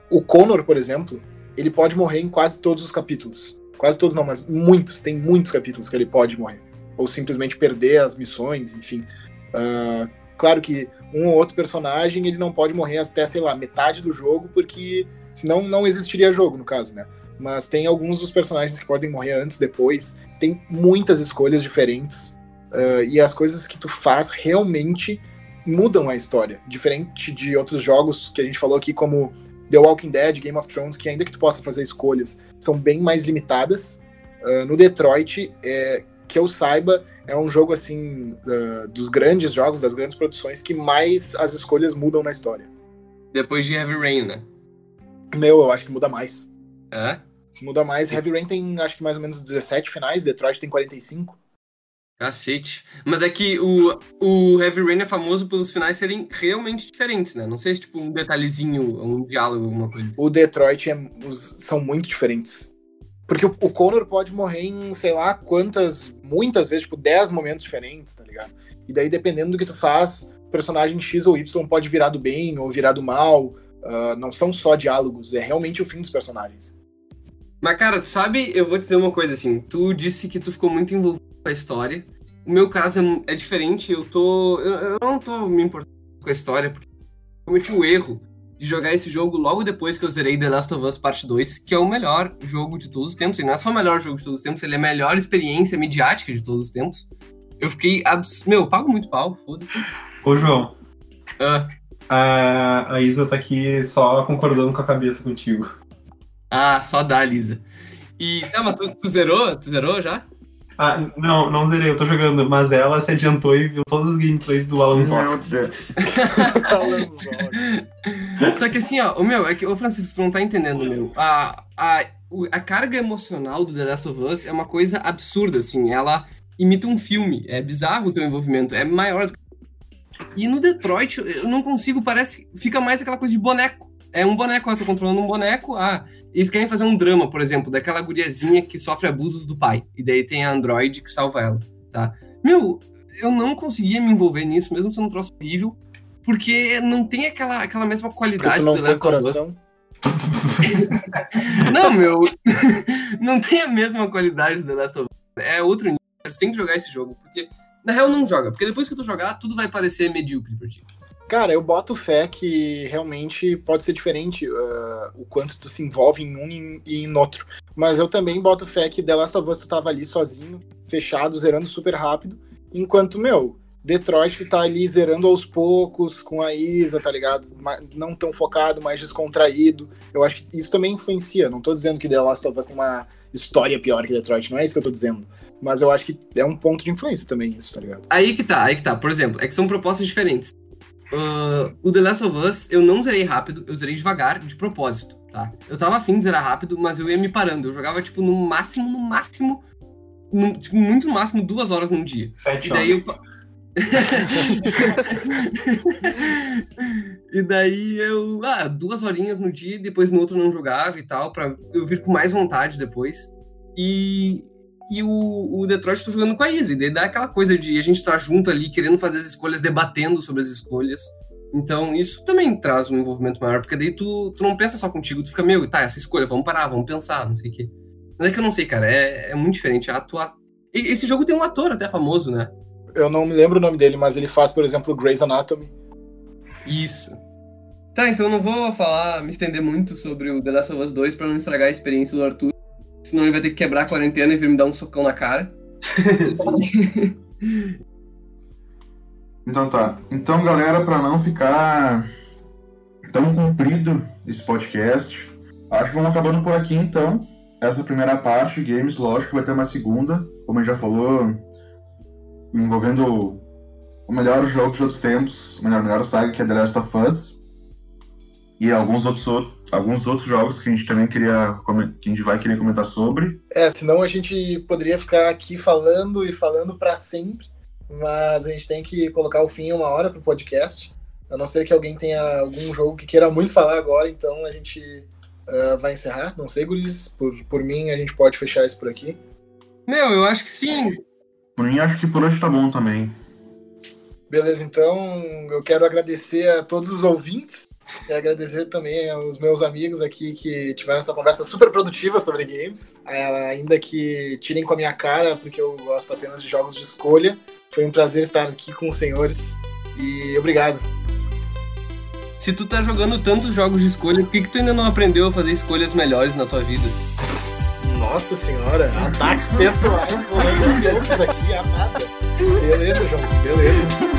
o Connor, por exemplo, ele pode morrer em quase todos os capítulos. Quase todos não, mas muitos, tem muitos capítulos que ele pode morrer. Ou simplesmente perder as missões, enfim. Uh, claro que um ou outro personagem ele não pode morrer até, sei lá, metade do jogo, porque senão não existiria jogo, no caso, né? Mas tem alguns dos personagens que podem morrer antes, depois tem muitas escolhas diferentes uh, e as coisas que tu faz realmente mudam a história. Diferente de outros jogos que a gente falou aqui, como The Walking Dead, Game of Thrones, que ainda que tu possa fazer escolhas, são bem mais limitadas. Uh, no Detroit, é, que eu saiba, é um jogo assim uh, dos grandes jogos, das grandes produções que mais as escolhas mudam na história. Depois de Heavy Rain, né? Meu, eu acho que muda mais. É? Muda mais. Heavy Rain tem acho que mais ou menos 17 finais, Detroit tem 45. Cacete. Mas é que o, o Heavy Rain é famoso pelos finais serem realmente diferentes, né? Não sei se tipo um detalhezinho, um diálogo, alguma coisa. O Detroit é, os, são muito diferentes. Porque o, o Connor pode morrer em, sei lá, quantas, muitas vezes, tipo, 10 momentos diferentes, tá ligado? E daí, dependendo do que tu faz, o personagem X ou Y pode virar do bem ou virar do mal. Uh, não são só diálogos, é realmente o fim dos personagens. Mas, cara, sabe, eu vou te dizer uma coisa assim. Tu disse que tu ficou muito envolvido com a história. O meu caso é, é diferente, eu tô. Eu, eu, não tô me importando com a história, porque eu cometi o erro de jogar esse jogo logo depois que eu zerei The Last of Us Part 2, que é o melhor jogo de todos os tempos. E não é só o melhor jogo de todos os tempos, ele é a melhor experiência midiática de todos os tempos. Eu fiquei. Abs... Meu, pago muito pau, foda-se. Ô, João. Ah. A, a Isa tá aqui só concordando com a cabeça contigo. Ah, só dá, Lisa. E. Tá, mas tu, tu zerou? Tu zerou já? Ah, não, não zerei, eu tô jogando, mas ela se adiantou e viu todas as gameplays do Alan Meu Deus. *laughs* Só que assim, ó, o meu, é que, ô Francisco, tu não tá entendendo, meu. A, a, a carga emocional do The Last of Us é uma coisa absurda, assim. Ela imita um filme. É bizarro o teu envolvimento. É maior do que. E no Detroit, eu não consigo, parece. Fica mais aquela coisa de boneco. É um boneco, eu tô controlando um boneco. Ah, eles querem fazer um drama, por exemplo, daquela guriazinha que sofre abusos do pai. E daí tem a Android que salva ela, tá? Meu, eu não conseguia me envolver nisso, mesmo sendo um troço horrível, porque não tem aquela, aquela mesma qualidade do Last of Us. *laughs* não, meu, *laughs* não tem a mesma qualidade do The Last of Us. É outro nível. Você tem que jogar esse jogo, porque na real não joga, porque depois que tu jogar, tudo vai parecer medíocre pra ti. Cara, eu boto fé que realmente pode ser diferente uh, o quanto tu se envolve em um e em outro. Mas eu também boto fé que The Last of Us tu tava ali sozinho, fechado, zerando super rápido. Enquanto, meu, Detroit tá ali zerando aos poucos, com a Isa, tá ligado? Não tão focado, mais descontraído. Eu acho que isso também influencia. Não tô dizendo que The Last of Us tem uma história pior que Detroit, não é isso que eu tô dizendo. Mas eu acho que é um ponto de influência também, isso, tá ligado? Aí que tá, aí que tá. Por exemplo, é que são propostas diferentes. Uh, o The Last of Us, eu não zerei rápido, eu zerei devagar, de propósito, tá? Eu tava afim de zerar rápido, mas eu ia me parando. Eu jogava, tipo, no máximo, no máximo, no, tipo, muito no máximo, duas horas num dia. Sete e daí horas. eu. *laughs* e daí eu. Ah, duas horinhas no dia, depois no outro não jogava e tal, pra eu vir com mais vontade depois. E, e o, o Detroit tô jogando com a Izzy. Daí dá aquela coisa de a gente tá junto ali, querendo fazer as escolhas, debatendo sobre as escolhas. Então, isso também traz um envolvimento maior, porque daí tu, tu não pensa só contigo, tu fica, meu, tá, essa escolha, vamos parar, vamos pensar, não sei o quê. Mas é que eu não sei, cara, é, é muito diferente. A atua... Esse jogo tem um ator até famoso, né? Eu não me lembro o nome dele, mas ele faz, por exemplo, Grey's Anatomy. Isso. Tá, então eu não vou falar, me estender muito sobre o The Last of Us 2 pra não estragar a experiência do Arthur. Senão ele vai ter que quebrar a quarentena e vir me dar um socão na cara. *laughs* Então tá. Então, galera, para não ficar tão comprido esse podcast, acho que vamos acabando por aqui então. Essa primeira parte, games, lógico, vai ter uma segunda, como a gente já falou, envolvendo o melhor jogo de todos os tempos, a melhor, melhor saga que é The Last of Us. E alguns outros, alguns outros jogos que a gente também queria que a gente vai querer comentar sobre. É, senão a gente poderia ficar aqui falando e falando para sempre, mas a gente tem que colocar o fim em uma hora pro podcast. A não ser que alguém tenha algum jogo que queira muito falar agora, então a gente uh, vai encerrar. Não sei, Guris, por, por mim a gente pode fechar isso por aqui. Meu, eu acho que sim. Por mim, acho que por hoje tá bom também. Beleza, então eu quero agradecer a todos os ouvintes e agradecer também aos meus amigos aqui que tiveram essa conversa super produtiva sobre games, é, ainda que tirem com a minha cara, porque eu gosto apenas de jogos de escolha. Foi um prazer estar aqui com os senhores e obrigado. Se tu tá jogando tantos jogos de escolha, por que, que tu ainda não aprendeu a fazer escolhas melhores na tua vida? Nossa senhora, ataques pessoais rolando *laughs* aqui, a nada. Beleza, João, beleza.